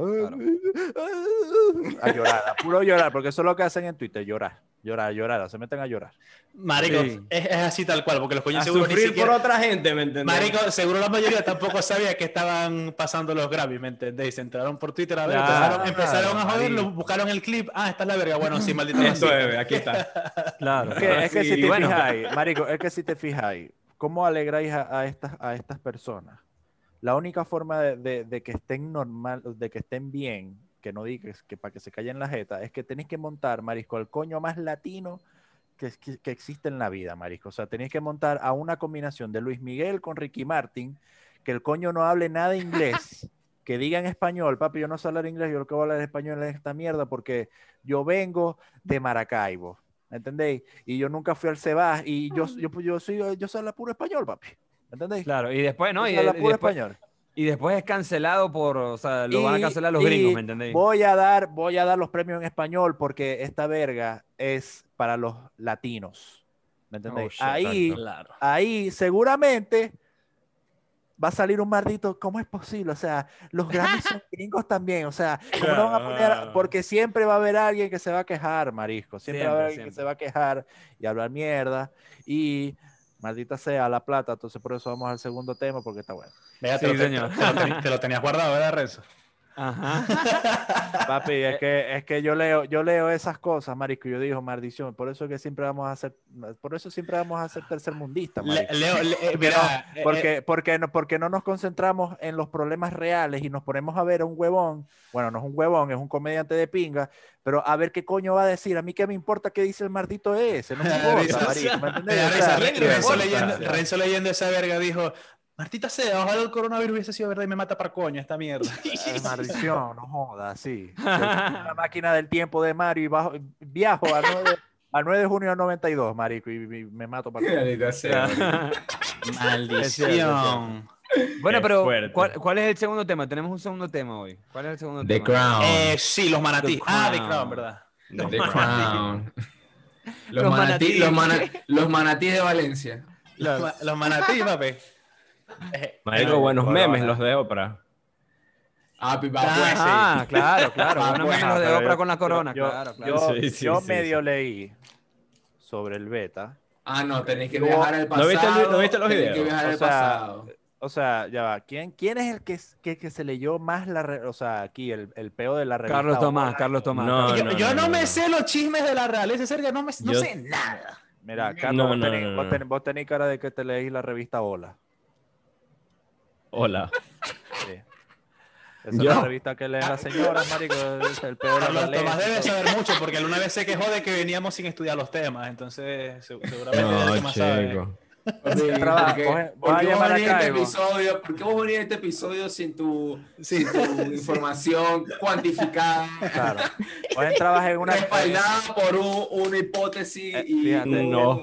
a llorar, a puro llorar, porque eso es lo que hacen en Twitter, llorar, llorar, llorar, se meten a llorar. Marico, Sí. es, es así tal cual, porque los coños A seguro ni sufrir siquiera... por otra gente, ¿me entiendes? Marico, seguro la mayoría tampoco sabía que estaban pasando los Grammys, ¿me entendéis? Se entraron por Twitter a ver, Claro, empezaron, empezaron a marico. joderlo, buscaron el clip, ah, esta es la verga, bueno, sí, [LAUGHS] maldito. Esto es, aquí está. Claro. Es que, es que Sí, si te bueno. fijáis, [LAUGHS] marico, es que si te fijáis, ¿cómo alegráis a, a estas, a estas personas? La única forma de, de- de que estén normal, de que estén bien, que no digas que para que se callen la jeta, es que tenéis que montar, marisco, el coño más latino que, que- que existe en la vida, marisco. O sea, tenéis que montar a una combinación de Luis Miguel con Ricky Martin, que el coño no hable nada inglés, [LAUGHS] que diga en español, papi, yo no sé hablar inglés, yo lo que voy a hablar español es esta mierda porque yo vengo de Maracaibo. ¿Me entendéis? Y yo nunca fui al Cebas y yo, yo, yo soy yo sé hablar puro español, papi. ¿Me entendéis? Claro, y después, ¿no? Y, y puro después, español. y después es cancelado por, o sea, lo van a Y- cancelar los y gringos, ¿me entendéis? Voy a dar, voy a dar los premios en español porque esta verga es para los latinos. ¿Me entendéis? Oh, ahí, Claro. ahí seguramente va a salir un maldito, ¿cómo es posible? O sea, los Grammys son [LAUGHS] gringos también, o sea, ¿cómo no van a poner? a- Porque siempre va a haber alguien que se va a quejar, marisco, siempre, va a haber Siempre, alguien que se va a quejar y hablar mierda y maldita sea la plata, entonces por eso vamos al segundo tema porque está bueno. Venga, te, Sí, lo, señor. te lo teni- te lo tenías guardado, ¿verdad, Renzo? Ajá. [LAUGHS] Papi, es que, es que yo leo, yo leo esas cosas, marisco, y yo digo, maldición, por eso que siempre vamos a ser, por eso siempre vamos a ser tercermundistas, Le- marico. Leo, le- eh, mira, eh, Porque, porque, no, porque no nos concentramos en los problemas reales y nos ponemos a ver a un huevón, bueno, no es un huevón, es un comediante de pinga, pero a ver qué coño va a decir, a mí qué me importa qué dice el maldito ese, no me [LAUGHS] importa, marico, [LAUGHS] Renzo leyendo esa verga dijo, Martita sea, ojalá el coronavirus hubiese sido verdad y me mata para coño esta mierda. [LAUGHS] Eh, maldición, no jodas, sí. [LAUGHS] La máquina del tiempo de Mario y bajo- viajo al 9, al 9 de junio del 92, marico, y, y me mato para Maldita sea. Maldición. bueno, pero. ¿cuál, cuál es el segundo tema? Tenemos un segundo tema hoy. ¿Cuál es el segundo The tema? Crown. Eh, sí, los manatí. The Ah, The Crown. ¿verdad? The Crown. Los, Los manatí, manatí. los, mana- los manatí de Valencia. Los, los manatí, papi. [LAUGHS] Marico, buenos Corona. memes los de Oprah. Ah, pipa, Ah, pues. Ah, claro, claro. Ah, [LAUGHS] Buenos bueno, memes de Pero Oprah yo- con la corona, yo- claro, claro. Yo, Sí, sí, yo sí, medio sí. leí sobre el beta. Ah, no, tenéis que viajar al ¿No pasado. viste el- no viste los tenéis videos? que viajar O al sea, pasado. O sea, ya va. ¿Quién, quién es el que, que, que se leyó más la... re- o sea, aquí, el, el peo de la revista? Carlos Tomás? Carlos Tomás. No, yo no, yo no, no, me no. sé los chismes de la realeza, cerca, no, me, no Yo- sé nada. Mira, No, Carlos, vos, tenés, no, no, vos tenés- vos tenés cara de que te leís la revista Hola. Hola. Sí. Esa es la revista que leen las señoras, marico. Es el peor de la Carlos Tomás realeza. debe saber mucho porque él una vez se quejó de que veníamos sin estudiar los temas, entonces se- seguramente es el que No, más sabe. [LAUGHS] ¿por qué- coge- ¿Por vas a qué vos venís a este episodio? ¿Por qué vos venís a este episodio sin tu, sin tu [LAUGHS] información cuantificada, Claro. Vos entrabas en una... respaldada por un- una hipótesis Eh, y fíjate. No.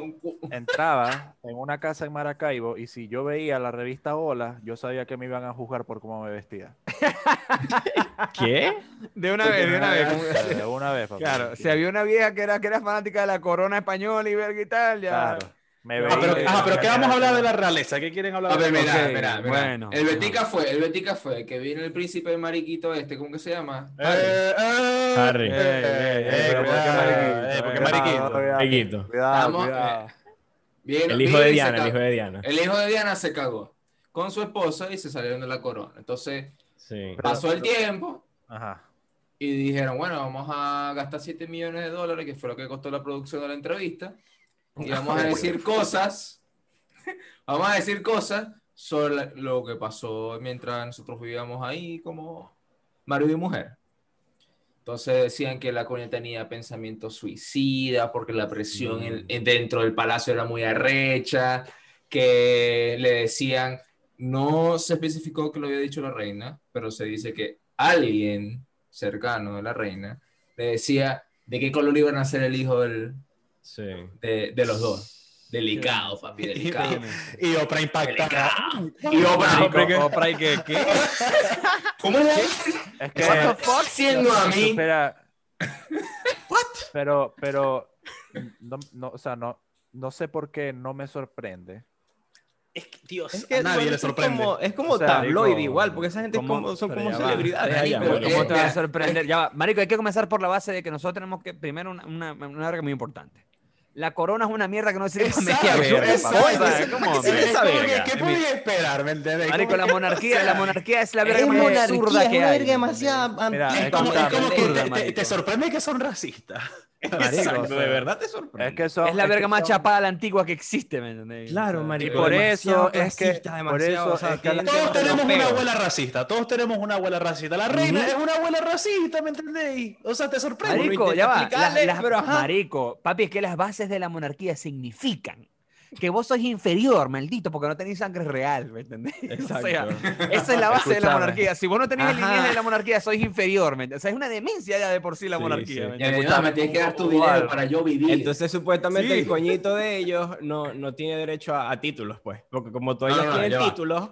entraba en una casa en Maracaibo y si yo veía la revista Hola, yo sabía que me iban a juzgar por cómo me vestía. [LAUGHS] ¿Qué? De una Porque vez, de una vez. como- De una vez, papá. Claro, si había una vieja que era, que era fanática de la corona española y verga y tal, ya. Claro. Me Ah, pero, ah, pero ¿qué vamos a hablar de la realeza? ¿Qué quieren hablar A de ver, la mira, Ok, mira, mira. bueno, el. Betica fue, el Betica fue, que vino el príncipe de mariquito este, ¿cómo que se llama? Eh, eh, Harry. eh, eh, ey, cuidado, ¿por qué mariquito? eh, ¿por qué Cuidado, mariquito? Vino- El hijo de Diana, el hijo de Diana. El hijo de Diana se cagó con su esposa y se salieron de la corona. Entonces Sí. pasó el tiempo Ajá. y dijeron, bueno, vamos a gastar 7 millones de dólares, que fue lo que costó la producción de la entrevista, y vamos a decir cosas, vamos a decir cosas sobre lo que pasó mientras nosotros vivíamos ahí como marido y mujer. Entonces decían que la coña tenía pensamientos suicidas porque la presión en- en- dentro del palacio era muy arrecha, que le decían, no se especificó que lo había dicho la reina, pero se dice que alguien cercano de la reina le decía de qué color iban a ser el hijo del- Sí. de, de los dos. Delicado, papi, [LAUGHS] delicado. Y Oprah impactada. Y Oprah, Marico, Oprah, ¿y qué? ¿Qué? ¿Cómo es? Es que, What the fuck siendo a mí? espera. [LAUGHS] Pero, pero, no, no, o sea, no, no sé por qué no me sorprende. Es que, Dios, Es que a nadie le es sorprende. Como, es como O sea, tabloide digo, igual, porque esa gente es como, son Pero como celebridades. Marico, marico. ¿Cómo te va a sorprender? Ya va. Marico, hay que comenzar por la base de que nosotros tenemos que, primero, una, una, una verga muy importante. La corona es una mierda que no sirve para media verga, verga. ¿Qué podía esperar? ¿Me? Marico, la monarquía, la monarquía es la verga más absurda es que una hay. verga demasiado Es te- te, marico. te sorprende que son racistas. Exacto, Marico, de verdad te sorprende. Es que son, Es la es que verga más son- chapada a la antigua que existe, ¿me entendés? Claro, marico. Y por eso es que- por eso o sea, es que que la- Todos gente tenemos una abuela racista. Todos tenemos una abuela racista. La reina es una abuela racista, ¿me entendéis? O sea, te sorprende. Marico, ya va. las- las- pero ajá. marico, papi, es que las bases de la monarquía significan que vos sois inferior, maldito, porque no tenéis sangre real, ¿me entendés? [LAUGHS] O sea, esa es la base de la monarquía. Si vos no tenés el linaje de la monarquía, sois inferior, ¿me entiendes? O sea, es una demencia ya de por sí la Sí, monarquía. sí. ¿me ya, me tienes que dar tu dinero para yo vivir. Entonces, supuestamente, Sí. el coñito de ellos no, no tiene derecho a, a títulos, pues. Porque como todos No, ellos no, tienen títulos,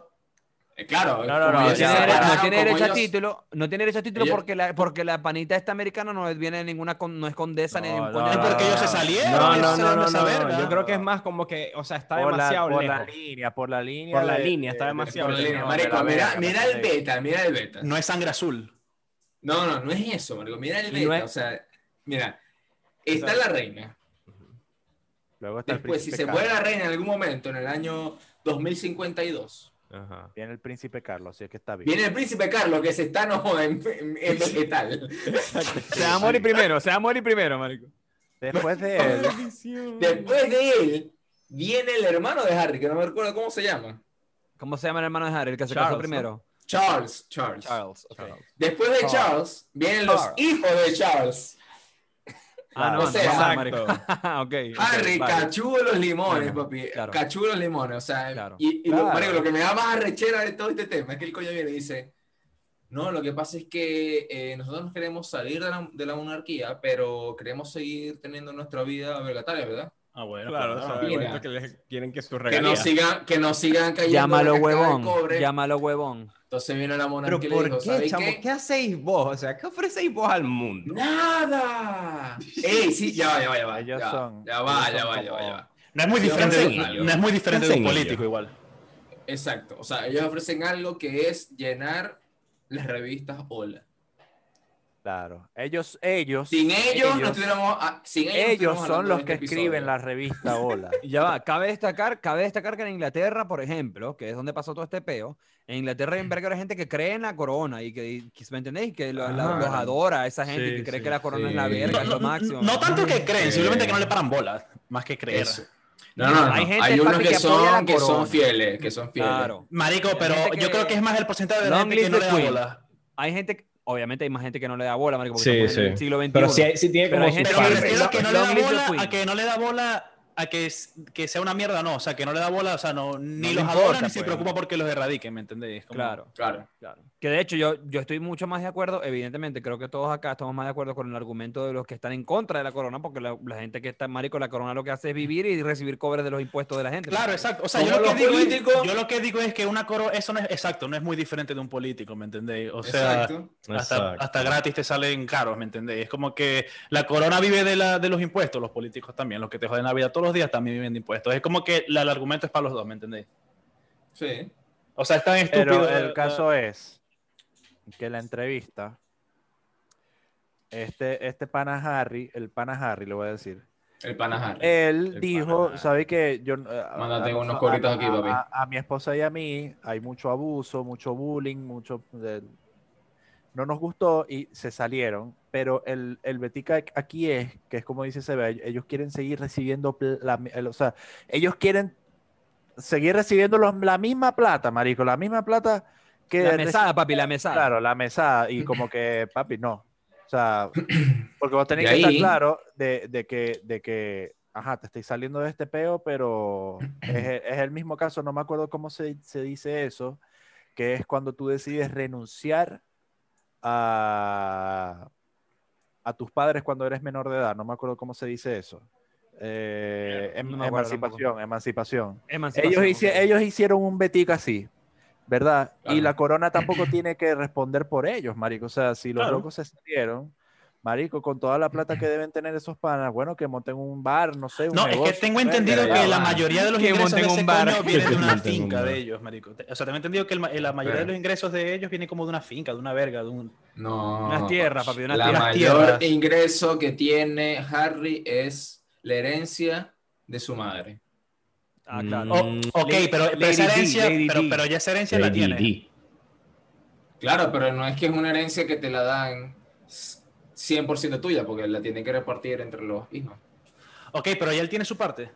claro, No, tiene, no derecho a título, no tiene derecho a título ellos- porque la, porque la panita esta americana no viene de ninguna, con- no es condesa ni No, Es porque ellos se salieron. no, no, no, no, verga. Yo creo que es más como que, o sea, está por la, demasiado por la línea, por la línea. Por la de- línea, está de- demasiado Por la línea. No, Marico, mira, mira ¿me el beta, mira el beta. No es sangre azul. No, no, no es eso, Marico. Mira el beta. no es- O sea, mira, está la reina. Luego está el Después, si se muere la reina en algún momento, en el año 2052, Ajá. Viene el príncipe Carlos, así es que está bien. viene el príncipe Carlos que se está no en, [LAUGHS] vegetal. [LAUGHS] Se va a morir primero, se va a morir primero, marico. Después de él, [LAUGHS] Después de él, viene el hermano de Harry, que no me recuerdo cómo se llama. ¿Cómo se llama el hermano de Harry, el que se Charles, casó ¿no? primero? Charles, Charles. Después de Charles. Charles, vienen los hijos de Charles. Ah, no, O sea, no, marico. [LAUGHS] ok. Harry, ok, vale. cachudo los limones, Claro, papi. claro. Cachudo los limones. O sea, Claro. y, y lo, marico, lo que me da más arrechera de todo este tema es que el coño viene y dice: No, lo que pasa es que eh, nosotros nos queremos salir de la, de la monarquía, pero queremos seguir teniendo nuestra vida vergataria, ¿verdad? Ah, bueno. Claro, o claro. sea, cuenta que les quieren que su Que nos, regalía. sigan, que nos sigan cayendo. Llámalo huevón. cobre. Llámalo huevón. Entonces viene la Pero monarquía y le ¿por dijo: qué, ¿Sabéis chamo? qué? ¿Qué hacéis vos? O sea, ¿qué ofrecéis vos al mundo? ¡Nada! ¡Ey, sí! Ya va, ya va, ya va. Ellos ya, son- ya va, ya son va, ya va, ya va. No es muy diferente, de, no es muy diferente de un político igual. Exacto. O sea, ellos ofrecen algo que es llenar las revistas Hola. Claro. Ellos, ellos, Sin ellos, no ellos, tuviéramos. ah, sin ellos, no son los que este escriben la revista [LAUGHS] Hola. Y Ya va, cabe destacar, cabe destacar que en Inglaterra, por ejemplo, que es donde pasó todo este peo, en Inglaterra hay un verga de gente que cree en la corona y que, que- ¿me entendéis? Que lo- la- Ah. los adora, esa gente Sí, que cree sí, que la corona es la verga, es lo máximo. No tanto que creen, Sí. simplemente que no le paran bolas, más que creer. Eso. No, no, no. Hay Hay, gente, unos papi, que, que son, que son fieles, que son fieles. Claro. Marico, pero yo que- creo que es más el porcentaje de la gente que no le da queen. bola. Hay gente, que- obviamente hay más gente que no le da bola, marico, porque Sí, estamos en el sí. siglo XXI. Pero sí, hay- sí tiene Pero como hay gente Pero me que- parte. refiero a que no le da bola, a que no le da bola a que, es- que sea una mierda, no. O sea, que no le da bola, o sea, no, ni le los importa, adora ni se pues. preocupa porque los erradiquen, ¿me entendéis? Como- Claro. Claro. Claro. Que de hecho yo, yo estoy mucho más de acuerdo, evidentemente, creo que todos acá estamos más de acuerdo con el argumento de los que están en contra de la corona, porque la, la gente que está marico, la corona lo que hace es vivir y recibir cobres de los impuestos de la gente. Claro, ¿me exacto. O sea, yo lo, que digo es, yo lo que digo es que una coro, eso no es exacto, no es muy diferente de un político, ¿me entendéis? O sea, Exacto. hasta, Exacto. hasta gratis te salen caros, ¿me entendéis? Es como que la corona vive de, la, de los impuestos, los políticos también, los que te joden la vida todos los días también viven de impuestos. Es como que la- el argumento es para los dos, ¿me entendéis? Sí. O sea, es tan estúpido. Pero eh, el caso es que la entrevista, este, este pana Harry, el pana Harry, le voy a decir, El panajar. él El dijo, pana. ¿sabe qué? Yo, eh, Mándate a- unos a- aquí, papi. A, a mi esposa y a mí hay mucho abuso, mucho bullying, mucho... de- no nos gustó y se salieron, pero el, el betica aquí es, que es como dice Sebe, ellos quieren seguir recibiendo, pl- la- el- o sea, ellos quieren seguir recibiendo los- la misma plata, marico, la misma plata que... La mesada, papi, la mesada. Claro, la mesada. Y como que, papi, no. O sea, [CLEARS THROAT] porque vos tenés De que estar ahí- claro de, de que, de que, ajá, te estoy saliendo de este peo, pero es, el- es el mismo caso, no me acuerdo cómo se, se dice eso, que es cuando tú decides renunciar a, a tus padres cuando eres menor de edad. No me acuerdo cómo se dice eso. Eh, em- No acuerdo emancipación, emancipación. Emancipación, Ellos, hici- ellos hicieron un betica así, ¿verdad? Y Claro. la corona tampoco [LAUGHS] tiene que responder por ellos, marico. O sea, si los Claro. locos se salieron, marico, con toda la plata que deben tener esos panas, bueno, que monten un bar, no sé, un No, es negocio, que tengo entendido que la mayoría de los Que ingresos de ese bar. coño [LAUGHS] vienen de una finca de ellos, marico. O sea, tengo entendido que el ma- la mayoría de los ingresos de ellos viene como de una finca, de una verga, de un... No. Unas tierras, papi, unas la tierras. mayor Tierras. ingreso que tiene Harry es la herencia de su madre. Ah, claro. Oh, Mm, ok, Lady- pero, Lady esa herencia, pero, pero ya esa herencia la tiene. D. Claro, pero no es que es una herencia que te la dan 100% tuya, porque la tienen que repartir entre los hijos. Ok, pero ya él tiene su parte.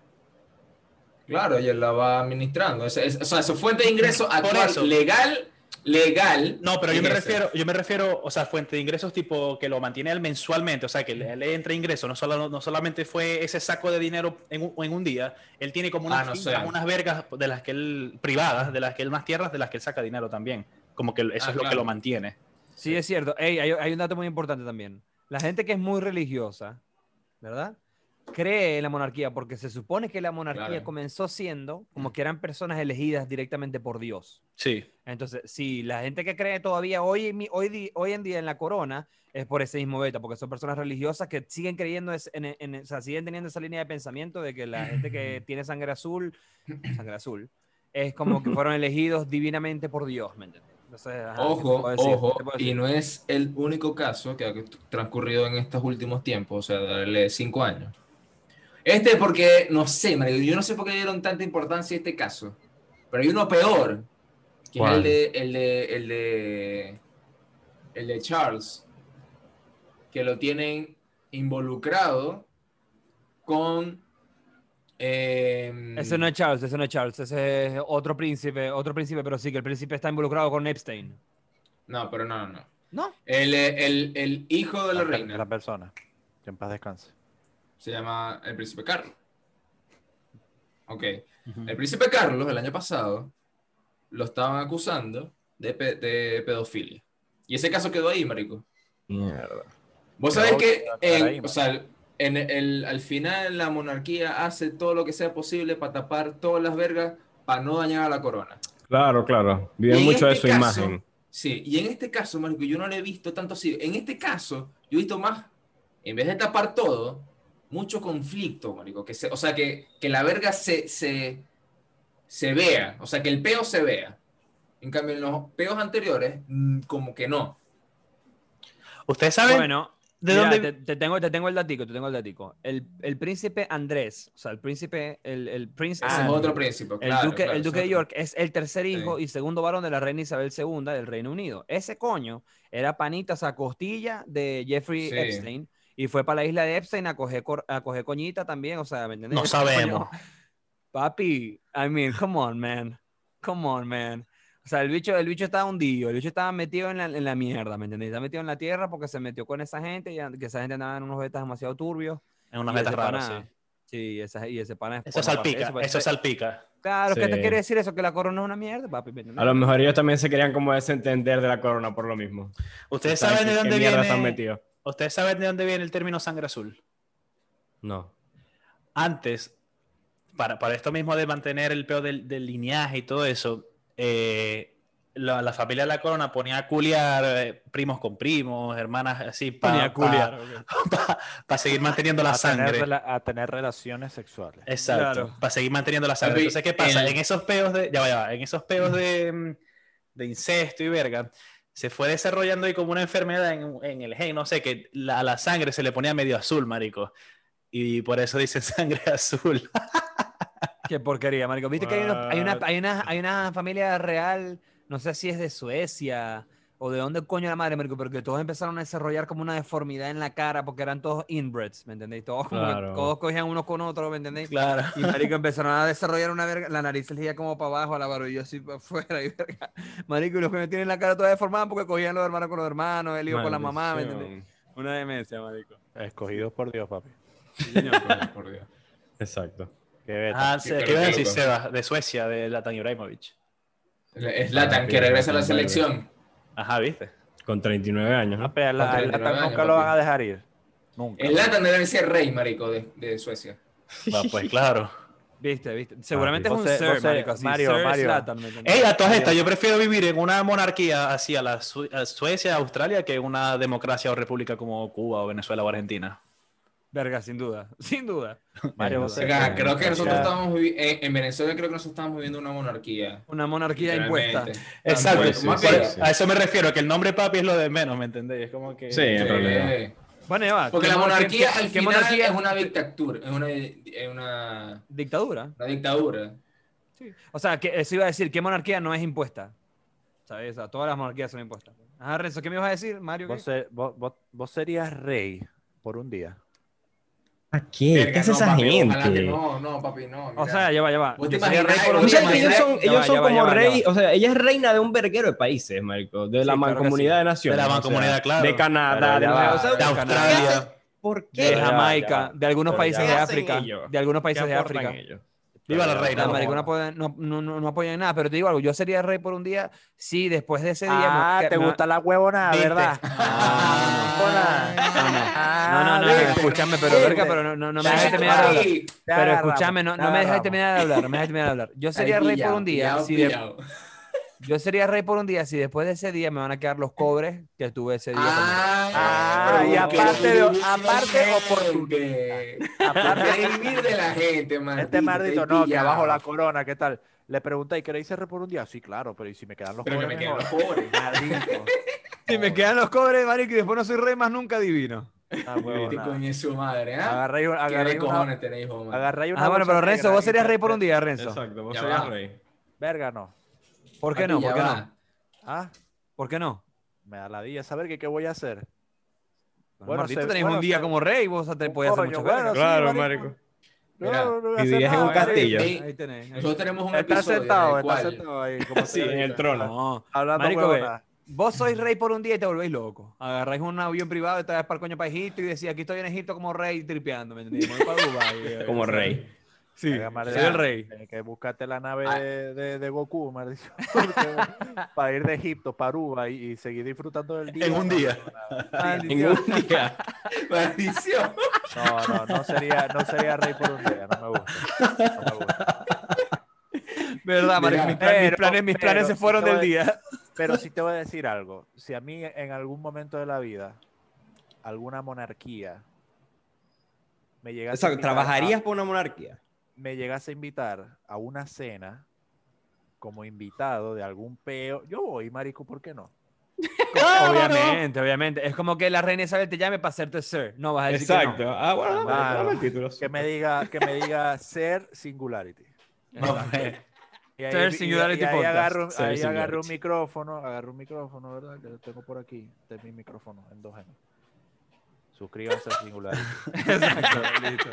Claro, ella la va administrando. Es- es- o sea, su fuente de ingreso actual, eso. legal, legal. No, pero yo me refiero, yo me refiero, o sea, fuente de ingresos tipo que lo mantiene él mensualmente, o sea, que le, le entra ingreso, no, solo, no solamente fue ese saco de dinero en un, en un día, él tiene como unas Ah, no fincas, sé. unas vergas de las que él, privadas, de las que él, unas tierras de las que él saca dinero también. Como que eso Ah, es lo que lo mantiene. Sí, es cierto. Ey, hay, hay un dato muy importante también. La gente que es muy religiosa, ¿verdad? Cree en la monarquía porque se supone que la monarquía Claro. comenzó siendo como que eran personas elegidas directamente por Dios. Sí. Entonces, sí, la gente que cree todavía hoy, en mi- hoy, di- hoy en día en la corona es por ese mismo beta, porque son personas religiosas que siguen creyendo, en, en- o sea, siguen teniendo esa línea de pensamiento de que la gente que [CLEARS THROAT] tiene sangre azul, sangre azul, es como que fueron [LAUGHS] elegidos divinamente por Dios, ¿me entiendes? Entonces, ajá, ¿qué te Ojo, ojo, y no es el único caso que ha transcurrido en estos últimos tiempos, o sea, darle cinco años. Este porque, no sé, marico, yo no sé por qué le dieron tanta importancia a este caso, pero hay uno peor, que ¿Cuál? es el de, el de, el de, el de Charles, que lo tienen involucrado con... em, Ese no es Charles, ese no es Charles, ese es otro príncipe, otro príncipe, pero sí que el príncipe está involucrado con Epstein. No, pero no, no, no. ¿No? El, el, el hijo de la La, reina. la persona. Que en paz descanse. Se llama el príncipe Carlos. Ok. El príncipe Carlos, el año pasado, lo estaban acusando de, pe- de pedofilia. Y ese caso quedó ahí, marico. Mierda. Vos sabés que, en- ahí, o sea, en el, al final la monarquía hace todo lo que sea posible para tapar todas las vergas para no dañar a la corona. Claro, claro. Viven mucho de este su caso- imagen. Sí, y en este caso, marico, yo no lo he visto tanto así. En este caso, yo he visto más, en vez de tapar todo, mucho conflicto, marico. Que se, o sea, que, que la verga se, se, se vea, o sea, que el peo se vea. En cambio, en los peos anteriores, mm, como que no. ¿Ustedes saben Bueno, de mira, dónde? te, te tengo, te tengo el datico, te tengo el datico. El, el príncipe Andrés, o sea, el príncipe, el, el príncipe, Ese es otro príncipe, el claro, duque, claro, el duque de. York es el tercer hijo y segundo varón de la reina Isabel II del Reino Unido. Ese coño era panita, o sea, costilla de Jeffrey Sí. Epstein y fue para la isla de Epstein a coger, a coger coñita también, o sea, ¿me entiendes? No coño- sabemos. Papi, I mean, come on, man. Come on, man. O sea, el bicho, el bicho estaba hundido, el bicho estaba metido en la, en la mierda, ¿me entendés? Está metido en la tierra porque se metió con esa gente y que esa gente andaba en unos betas demasiado turbios. En unas vetas raras, sí. Sí, esa, y ese pana es Eso salpica, pues, eso eh, salpica. Claro, ¿qué te quiere decir eso? Que la corona es una mierda, papi. A lo mejor ellos también se querían como desentender de la corona por lo mismo. ¿Ustedes ¿Saben de dónde están viene? metidos? ¿Ustedes saben de dónde viene el término sangre azul? No. Antes, para, para esto mismo de mantener el peo del, del lineaje y todo eso, eh, la, la familia de la corona ponía a culiar eh, primos con primos, hermanas así, para a culiar, ok. [LAUGHS] seguir manteniendo la a, sangre. a tener relaciones sexuales. Exacto, Claro. para seguir manteniendo la sangre. Entonces, ¿qué pasa? el- En esos peos de, ya va, ya va, en esos peos de, mm, de incesto y verga, se fue desarrollando ahí como una enfermedad en, en el gen, no sé, que la, a la sangre se le ponía medio azul, marico. Y por eso dicen [LAUGHS] sangre azul. Qué porquería, marico. Viste que hay, unos- hay, una, hay, una, hay una familia real, no sé si es de Suecia o de dónde coño la madre, marico, pero que todos empezaron a desarrollar como una deformidad en la cara porque eran todos inbreds, ¿me entendéis? Todos como que Claro. todos cogían unos con otros, ¿me entendéis? Claro. Y marico [LAUGHS] empezaron a desarrollar una verga, la nariz iba como para abajo, la barbilla así para afuera y verga. Marico, y los que me tienen la cara toda deformada porque cogían los hermanos con los hermanos, el hijo con la mamá, ¿me entendéis? Una demencia, marico. Escogidos por Dios, papi. Por Dios. Exacto. Qué beta. Ah, Sí, ¿qué a decir, loco. Seba? De Suecia, de Latan Ibrahimovic. Es Latan, que regresa a la selección. Ajá, ¿viste? Con 39 años, Ah, ¿no? pero la- Con al 39 Latan años, nunca lo van a dejar ir. Nunca. El Latan debe ser rey, marico, de, de Suecia. [LAUGHS] Va, pues claro. Viste, viste. Seguramente es un sé- marico, así, Mario, Sir Mario. Ey, a todas estas, yo prefiero vivir en una monarquía así a la Su- a Suecia, Australia, que en una democracia o república como Cuba o Venezuela o Argentina. Verga, sin duda, [LAUGHS] sin duda. Mario, Sin vos duda. sé- Acá, creo que nosotros vivi- eh, en Venezuela creo que nosotros estamos viviendo una monarquía. Una monarquía impuesta. Exacto. Pues sí, Por- sí, sí. A eso me refiero, que el nombre papi es lo de menos, ¿me entendés? Es como que... Sí, en realidad. Bueno, Eva, Porque ¿qué la monarquía qué- al final monarquía es una dictadura, es una, es una, dictadura? una dictadura. Sí. O sea, que eso iba a decir, ¿qué monarquía no es impuesta? ¿Sabes? O sea, todas las monarquías son impuestas. Ajá, Renzo, ¿qué me ibas a decir, Mario? Vos, vos- vos- vos serías rey por un día. ¿A qué? Verga, ¿Qué hace no, esa papi, gente? no, no, papi, no. O mira. sea, ya va, ya va. ¿Vos te Yo sería imaginas rey por O día, sea, que ellos son, ellos va, son como va, rey, o sea, ella es reina de un verguero de países, marico, de la claro mancomunidad sí. de naciones. De la o sea, mancomunidad, claro. De Canadá, de va, o sea, de ¿qué Australia. ¿Por qué? De Jamaica, de algunos Pero países de. África. De algunos ¿Qué países de África. Viva la reina. No, va. marico, no, apoyan- no, no, no, apoyan nada, pero te digo algo, yo sería rey por un día si después de ese día... Ah, me- te gusta la huevonada, Viste. ¿verdad? [LAUGHS] Ah, No, no, no, escúchame, pero verga, pero no, no, no me dejes te terminar de hablar. Pero escúchame, no, me dejes terminar de hablar, no me dejes terminar de hablar. Yo sería rey por un día pillado, si. Yo sería rey por un día si después de ese día me van a quedar los cobres que tuve ese día. Ah, Ah, y aparte de- aparte oportunidad. Aparte, que vivir de la gente, man. este maldito, no, que abajo la corona, ¿qué tal? Le pregunté, ¿y queréis ser rey por un día? Sí, claro, pero ¿y si me quedan los Pero que pobres me quedan los pobres. Maldito. [LAUGHS] Si me quedan los cobres, marico, y después no soy rey más nunca divino. Ah, huevonada. coño es su madre, ¿ah? Agarré, ¿Qué agarré de una, cojones tenéis, hijo, man? una Ah, bueno, pero Renzo, vos serías rey por un día, Renzo. Exacto, vos Ya serías va. rey. Verga, no. ¿Por qué Papi, no? ¿Por qué va. no? Ah, ¿Por qué no? me da la dilla saber que qué voy a hacer. Bueno, Bueno, se- tenéis bueno, un día se- como rey, vos te puedes hacer muchas bueno, vergas. sí, Claro, marico. marico. No, Mira, no, no voy a hacer vivirías en un nada, castillo. Ahí tenés. Nosotros tenemos un Está episodio sentado, en el está cual... sentado ahí. Como Sí, en el trono. No. Hablando Marico, ve, huevonada. Vos sois rey por un día y te volvéis loco. Agarráis un avión privado y te vas para el coño para Egipto y decís, aquí estoy en Egipto como rey tripeando, ¿me entendés? Eh, [LAUGHS] Como rey. Sí, soy el rey. Tienes que buscarte la nave Ah. de, de, de Goku, maldición. [LAUGHS] para ir de Egipto para Aruba y, y seguir disfrutando del día. En un no, día. [LAUGHS] En un día. [LAUGHS] Maldición. No, no, no sería, no sería rey por un día, no me gusta. No me gusta. ¿Verdad? Mira, Mis, plan- mis pero- planes, mis planes pero se fueron del día. Pero sí te voy a decir algo. Si a mí en algún momento de la vida, alguna monarquía me llegase, a Exacto, invitar ¿trabajarías a- por una monarquía? Me llegase a invitar a una cena como invitado de algún peo, yo voy, marico, ¿por qué no? [LAUGHS] Obviamente, obviamente. Es como que la reina Isabel te llame para hacerte sir. No vas a decir Exacto. que no. Ah, bueno, dame, Claro. dame el título. Que me diga, que me diga ser singularity. [LAUGHS] Y ahí, Ser y- Singularity y ahí Podcast. agarro, Ser ahí agarro un Singularity. micrófono, agarro un micrófono, ¿verdad? Que lo tengo por aquí. Este es mi micrófono endógeno. Suscríbanse a Singularity. [LAUGHS] Exacto, listo.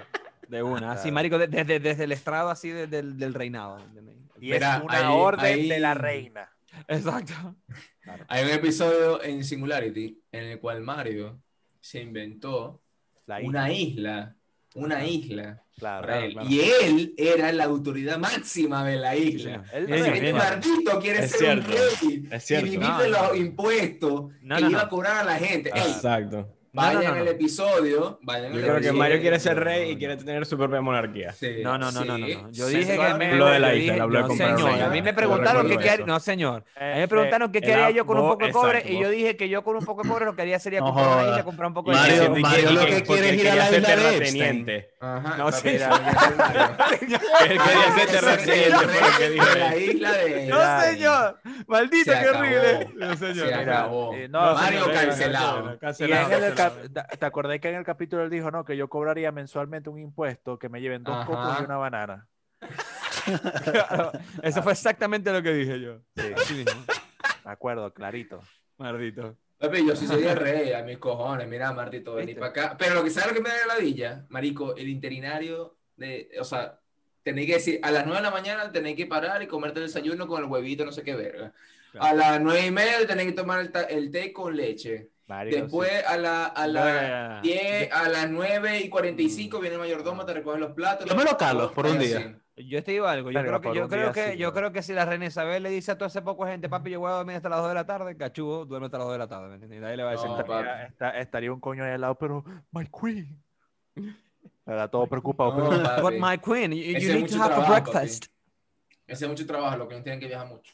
De una. Así, Claro. marico, de- desde, desde el estrado así de- del, del reinado. Y es una ahí- orden de la ahí- reina. Exacto. [LAUGHS] Hay un episodio en Singularity en el cual Mario se inventó La una isla. isla, una isla Claro, para claro, él. claro. Y él era la autoridad máxima de la isla. Él- Sí, este sí. maldito quiere Es ser un cierto, rey es cierto. y vivir No, de no, los no. impuestos No, que no, iba no. a cobrar a la gente. Ey, Exacto. Vayan no, no, al episodio. Vayan Yo al creo que episodio. Mario quiere ser rey y quiere tener su propia monarquía. Sí, No, no, no, no, no. Yo Sí, dije que me, Lo de la isla, lo hablé no, señor. A mí me Reina. preguntaron qué haría. eso. No, señor. A mí Eh, me preguntaron qué quería yo con un poco de cobre y yo dije que yo con un poco de cobre lo que haría sería No comprar una isla, comprar un poco de Mario- Mario que- lo que- que quiere es ir a la isla de terrateniente. Ajá, No era- Él [LAUGHS] quería ser terrateniente, que de la isla de. No, señor. Maldito, qué horrible. No, señor. Eh, Mario señor, cancelado. ¿Te- ¿Te acordás que en el capítulo él dijo, no, que yo cobraría mensualmente un impuesto que me lleven dos Ajá. cocos y una banana? [LAUGHS] Eso fue exactamente lo que dije yo. Sí, Así mismo. me acuerdo, clarito. Maldito. Papi, yo sí soy de rey, a mis cojones, mira, Martito, vení ¿Viste? para acá. Pero lo que sabe lo que me da la ladilla, marico, el interinario de, o sea, tenéis que decir, a las 9 de la mañana tenéis que parar y comerte el desayuno con el huevito, no sé qué verga. Claro. A las 9 y media tenéis que tomar el, el té con leche. Después a, la, a, las 10, a las 9 y 45 viene el mayordomo, te recoge los platos. Yo me lo calo por un Así. día. Yo te digo algo, yo creo que, yo creo que, sí, yo bro. creo que si la reina Isabel le dice a toda esa poca gente, papi, yo voy a dormir hasta las 2 de la tarde, cachudo, duerme hasta las 2 de la tarde, ¿me entiendes? Nadie le va a decir No, estaría, está- estaría un coño ahí al lado, pero my queen. [LAUGHS] Era todo preocupado. No, pero- papi. But my queen, you, you Ese es need to mucho have a papi. breakfast. Ese es mucho trabajo, lo que no tienen que viajar mucho.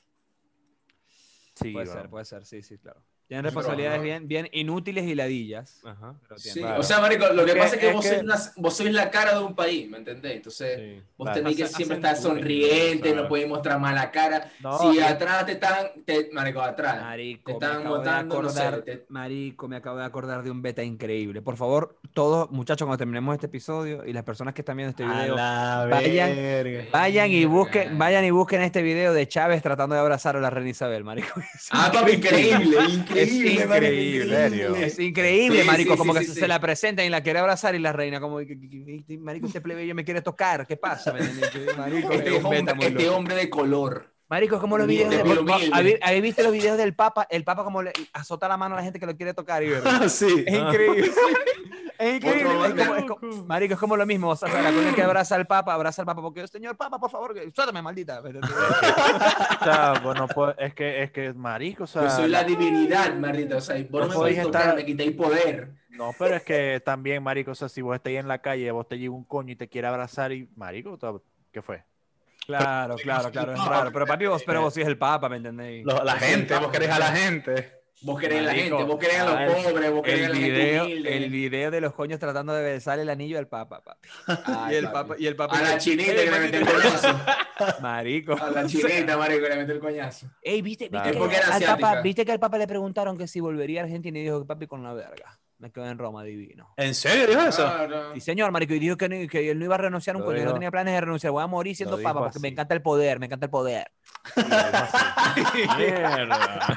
Sí, Puede bro. ser, puede ser, sí, sí, claro. Tienen responsabilidades bien, bien inútiles y ladillas. Ajá. pero Sí, tienen- Claro. o sea, marico, lo que Es pasa es que, es vos, que- Sois una- vos sois la cara de un país, ¿me entendés? Entonces, Sí. vos tenés que Hace- siempre estar sonriente, no podés mostrar mala cara. No, si atrás te están, te, marico, atrás. Marico, te me están no sé, te- marico, me acabo de acordar de un beta increíble. Por favor, todos, muchachos, cuando terminemos este episodio y las personas que están viendo este video, vayan- verga. vayan y busquen, vayan y busquen este video de Chávez tratando de abrazar a la reina Isabel, marico. [LAUGHS] Ah, papi, increíble, increíble, marico, increíble. Es increíble, Sí, marico, sí, como sí, que sí, se sí. la presenta y la quiere abrazar y la reina como, que- marico, este plebeyo me quiere tocar, ¿qué pasa? Que, Marico, Este, es hombre, muy este hombre de color. Marico, es como los videos de... humilde. ¿Habéis visto los videos del Papa? El Papa como le azota la mano a la gente que lo quiere tocar y ver. [LAUGHS] Ah, sí. Es increíble. Es [LAUGHS] es marico, es como lo mismo. O sea, la coña que abraza al Papa, abraza al Papa porque, señor Papa, por favor, suéltame, maldita. O sea, bueno, pues, es que, es que, marico, o sea, Yo soy la divinidad, maldita. O sea, vos no me podéis tocar, estar- me quitáis poder. no, pero es que también, marico, o sea, si vos estáis en la calle, vos te llega un coño y te quiere abrazar y, marico, ¿qué fue? Claro, claro, claro, es raro. Pero papi, vos, pero vos sí es el Papa, ¿me entendéis? La gente, vos querés a la gente. Vos querés a la gente, vos querés a los pobres, vos querés a la gente humilde. el video de los coños tratando de besar el anillo al Papa, papi. Ay, y el papi. Papa, y el Papa. A la chinita que le metió el coñazo. [LAUGHS] Marico. A la [LAUGHS] chinita, marico, que le metió el coñazo. Ey, ¿viste, viste, Claro. que al. Papa, ¿viste que al Papa le preguntaron que si volvería a Argentina y dijo que papi con la verga? Me quedo en Roma, divino. ¿En serio dijo eso? Claro. Sí, señor, marico, y dijo que, no- que él no iba a renunciar a un coño, no tenía planes de renunciar, voy a morir siendo papa porque me encanta el poder, me encanta el poder. [LAUGHS] Mierda.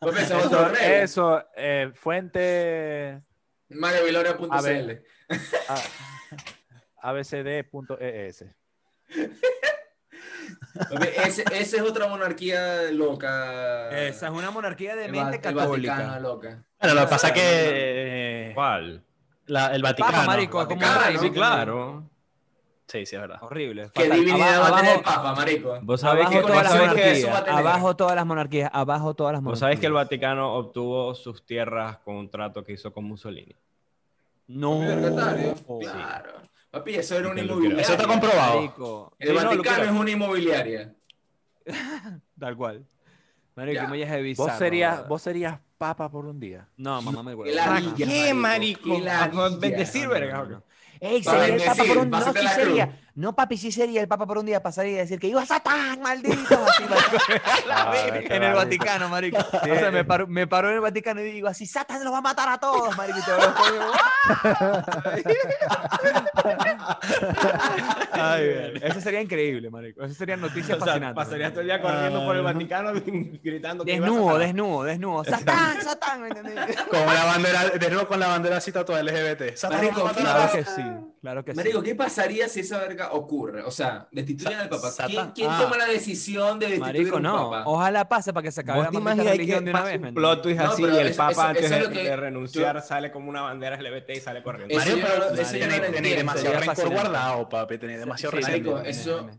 Pensás Eso, otro rey. eso eh, fuente MarioViloria.cl. abcd.es. Ese, esa es otra monarquía loca. Esa es una monarquía de El mente el católica. loca. Bueno, lo que pasa es que eh, ¿Cuál? la- el Vaticano. Papa, marico, es como un Vaticano, rey. sí, claro. Sí, sí, es verdad. Horrible. ¿Qué fatal. divinidad va a tener el abajo, Papa, marico? Vos sabés abajo que, todas las vos monarquías, abajo todas las monarquías, abajo todas las vos monarquías. sabés que el Vaticano obtuvo sus tierras con un trato que hizo con Mussolini. No. Oh, Claro. Papi, eso era una inmobiliaria. Eso está comprobado. Marico. El Sí, Vaticano es una inmobiliaria. [LAUGHS] Tal cual. Marico, Ya. me a bizarro, Vos serías, vos serías papa por un día. No, mamá me ladilla, qué, marico? bendecir, No, no, verga. no, no. Ey, sería el Papa por un no, pásate sí sería. No, papi, sí sería el Papa por un día pasaría y decir que iba Satán, maldito. Así. [LAUGHS] [LAUGHS] Ah, en el. Vaticano, marico. O sea, me paro, me paro en el Vaticano y digo así, Satán los va a matar a todos, marico. Y te Ay, [LAUGHS] bien. Eso sería increíble, marico. Eso sería noticias O sea, fascinantes. pasarías todo el día corriendo por el Vaticano gritando que Desnudo, sacar- desnudo, desnudo. Satán, Satán, ¿me entendés? Como la bandera, de nuevo con la banderacita toda LGBT. Satanás Marico, Claro que sí, claro que sí. Marico, ¿qué pasaría si esa verga ocurre? O sea, destituyen al Papa. ¿Quién, quién ah. toma la decisión de destituir Marico, un no. Papa? Ojalá pase para que se acabe ¿Vos la maldita religión que de una vez, ¿me un entiendes? plot twist No, así pero y el eso- Papa eso- antes eso es de, que de renunciar yo- sale como una bandera LGBT y sale corriendo? Eso no- pero eso yo no lo entiendo. demasiado rencor guardado, papi. Tenéis demasiado Sí, sí, rencor. Marico, eso-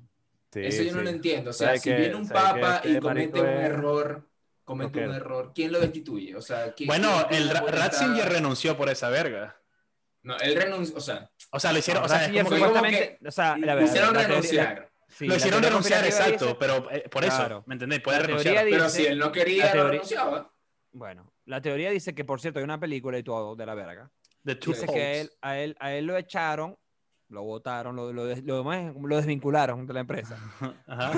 Sí, Eso yo no sí. lo entiendo. O sea, ¿Sabe si que- viene un papa y este comete marico un es- error, comete un rockero? error, ¿quién lo destituye? O sea, ¿quién- Bueno, quién el? Ratzinger renunció por esa verga. No, él renunció, o sea, O sea, lo hicieron, o sea, es como que- supuestamente, o sea, la lo verdad, hicieron la teoría- renunciar. sí, lo la hicieron renunciar, exacto, dice- pero eh, por eso, Claro. ¿me entendéis? Puede La renunciar. teoría Pero dice- si él no quería, la no renunciaba. Bueno, la teoría dice que, por cierto, hay una película y todo de la verga. The Two Dice que a él, a él, a él lo echaron, lo votaron, lo, lo, des- lo, lo desvincularon de la empresa. [LAUGHS] Ajá.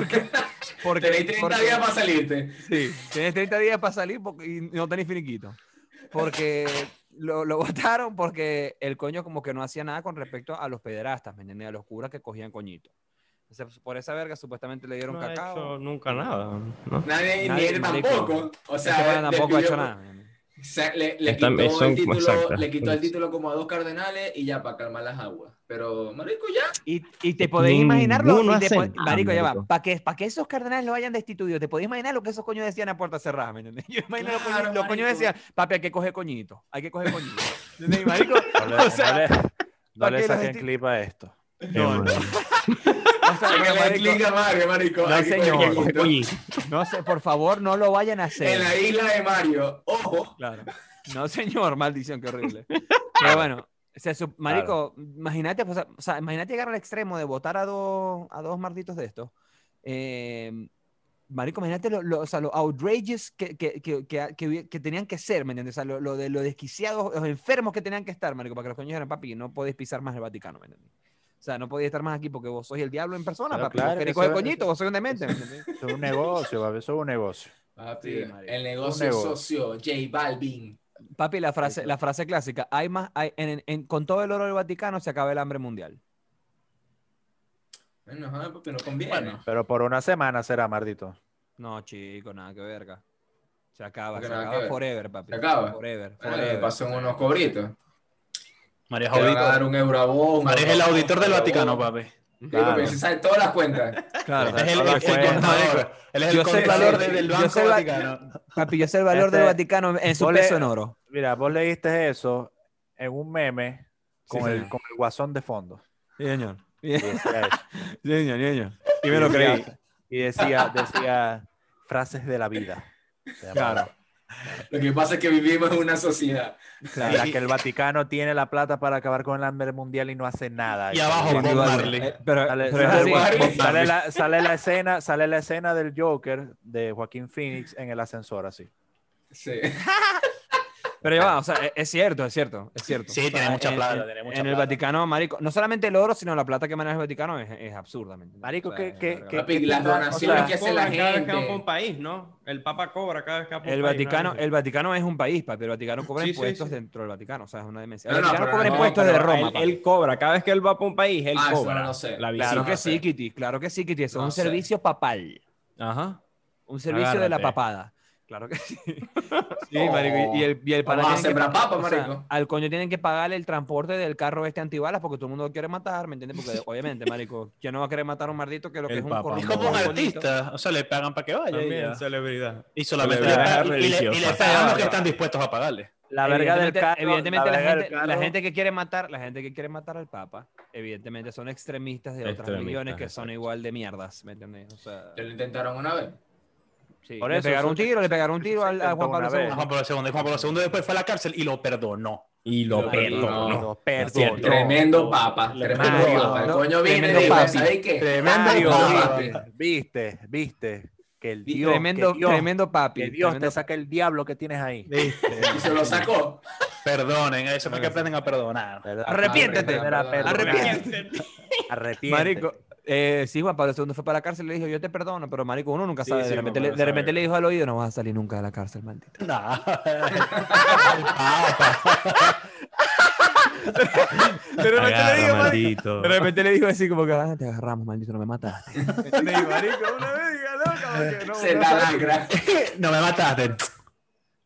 Porque, Tenéis 30 porque- días para salirte. Sí, tienes 30 días para salir porque- y no tenés finiquito. Porque lo, lo [LAUGHS] votaron porque el coño como que no hacía nada con respecto a los pederastas, ¿me entiendes? A los curas que cogían coñito. Entonces, por esa verga supuestamente le dieron No ha cacao. hecho nunca nada. ¿no? Nadie, Nadie, ni él marico. tampoco. O sea, pana le tampoco ha hecho nada. Le, quitó, son- el título, exacto. le quitó el título como a dos cardenales y ya para calmar las aguas. Pero, marico, ya. Y, y te podéis imaginarlo. Te po- nada, marico, ya va. Para que, pa' que esos cardenales lo hayan destituido, te podéis imaginar lo que esos coños decían a puerta cerrada, ¿me entiendes? [LAUGHS] Yo imagino los coños, los coños marico. decían, papi, hay que coger coñito, hay que coger coñito. Marico, [LAUGHS] No le, [LAUGHS] o sea, no le- no ¿pa' le qué los saquen clip a esto. no, no. No, sé, por favor, no lo vayan a hacer. En la isla de Mario. Ojo. Claro. No, señor, [LAUGHS] maldición, qué horrible. [LAUGHS] Pero bueno, o sea, su- marico, imagínate, pues, o sea, imagínate llegar al extremo de votar a dos, a dos malditos de estos. Eh, marico, imagínate lo, lo- o sea, lo outrageous que, que, que, que, que hubi- que tenían que ser, ¿me entiendes? O sea, lo, lo de lo desquiciados, los enfermos que tenían que estar, marico, para que los coños eran papi, no podéis pisar más el Vaticano, ¿me entiendes? O sea, no podéis estar más aquí porque vos sois el diablo en persona, Pero papi. claro vos eso- coñito, vos sois un demente, es un negocio, papi, eso es un negocio. Papi, Sí, el negocio negocio. socio, J Balvin. Papi, la frase, la frase clásica, hay más, hay- en- en- con todo el oro del Vaticano se acaba el hambre mundial. Bueno, papi, no conviene. Bueno. Pero por una semana será, mardito. No, chico, nada que verga. Se acaba, Porque se acaba ver. forever, papi. Se acaba. Forever, Bueno, le forever. pasan unos cobritos. María es Te van a dar auditor. un euro a vos. un María es el auditor del Vaticano, papi. Sí, Claro. papi, se sabe todas las cuentas. [LAUGHS] Claro. Es el, el- el contador. Él es el Yo sé el contador del yo Banco va- Vaticano. Papi, yo sé el valor del Este- Vaticano en su peso en oro. Mira, vos leíste eso en un meme con, Sí, el, con el guasón de fondo. Sí, señor. Sí, Y decía eso. señor, sí, señor. Y me lo creí. Y decía, decía frases de la vida. Claro. [LAUGHS] Lo que pasa es que vivimos en una sociedad. En la que el Vaticano tiene la plata para acabar con el hambre mundial y no hace nada. Y abajo Bob Marley. eh, pero, Sale, pero es sale- así. Marley. Sale la, sale la escena, sale la escena del Joker de Joaquín Phoenix en el ascensor así. Sí. [LAUGHS] Pero ya va, o sea, es, es cierto, es cierto, es cierto. Sí, O sea, tiene mucha en- plata, en- tiene mucha En el plata. Vaticano, marico, no solamente el oro, sino la plata que maneja el Vaticano es, es absurda. Marico, O sea, ¿qué- es qué- verga. qué- Papi, qué las o donaciones sea, que hace la Cobran cada vez que gente. un país, ¿no? El Papa cobra cada vez que va por un El país, Vaticano, ¿no? el Vaticano es un país, papi. El Vaticano cobra Sí, sí, impuestos sí. dentro del Vaticano. O sea, es una demencia. El no, Vaticano cobra no, impuestos de Roma, él, papi. él cobra, cada vez que él va por un país, él Ah, cobra. no lo sé. La Claro que sí, Kitty. Claro que sí, Kitty. Eso No es un servicio papal. Ajá. Un servicio de la papada. Claro que sí. [LAUGHS] Sí, marico. Y el, y el pana papa, o sea, marico. al coño tienen que pagarle el transporte del carro este antibalas porque todo el mundo lo quiere matar, ¿me entiendes? Porque obviamente, marico, ¿quién no va a querer matar a un mardito que lo que El es un corrupto Es como un bonito? artista. O sea, le pagan para que vaya. También celebridad. Y solamente le Celebridad y le, y le pagan los que están dispuestos a pagarle. La verga del carro. Evidentemente, la, gente, la carro- gente que quiere matar, la gente que quiere matar al Papa, evidentemente son extremistas de otras Extremistas, religiones que son igual de mierdas, ¿me entiendes? O sea, lo intentaron una vez. Sí, Por le eso, pegaron un tiro, le pegaron un tiro al, a Juan Pablo. II. A Juan Pablo II. Y Juan Pablo II después fue a la cárcel y lo perdonó. Y lo Lo perdonó. perdonó. Lo perdonó. cierto. Tremendo papa. Tremendo Mario, papa. Coño viene. ¿sabes qué? Tremendo papi. Viste, viste. Que el Dios, tremendo, que Dios, tremendo papi. que Dios tremendo te saque el diablo que tienes ahí. [LAUGHS] Y se lo sacó. Perdonen, eso es que aprenden a perdonar. Arrepiéntete. Aprender a perdonar. Arrepiéntete. Arrepiéntete. Marico, eh, sí, Juan Pablo II fue para la cárcel y le dijo, yo te perdono, pero marico, uno nunca Sí, sabe. sí, de repente, le, de repente sabe. le dijo al oído, no vas a salir nunca de la cárcel, maldito. Nah. [LAUGHS] De repente le dijo, marico, maldito. de repente le dijo así como que, ah, te agarramos, maldito, no me mataste. ¿Me entiendes? Y, marico, una verga loca, porque no, Se no la [LAUGHS] no me mataste.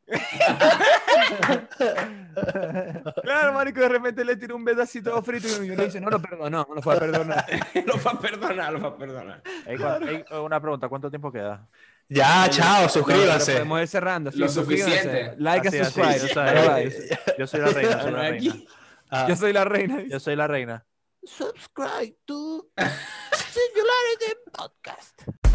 [LAUGHS] [LAUGHS] Claro, marico, de repente le tiró un pedacito frito y le dice, no lo perdonó, no lo fue a perdonar. [LAUGHS] lo va a perdonar, lo va a perdonar. Ey, cuan- ey, una pregunta, ¿cuánto tiempo queda? Ya, chao, suscríbanse. podemos ir cerrando. sí, Lo suscríbanse. suficiente. Like Así, and subscribe. yo soy-. Yo la reina, soy la reina. Ah. Yo soy la reina. Yo soy la reina. subscribe to [LAUGHS] Singularity Podcast.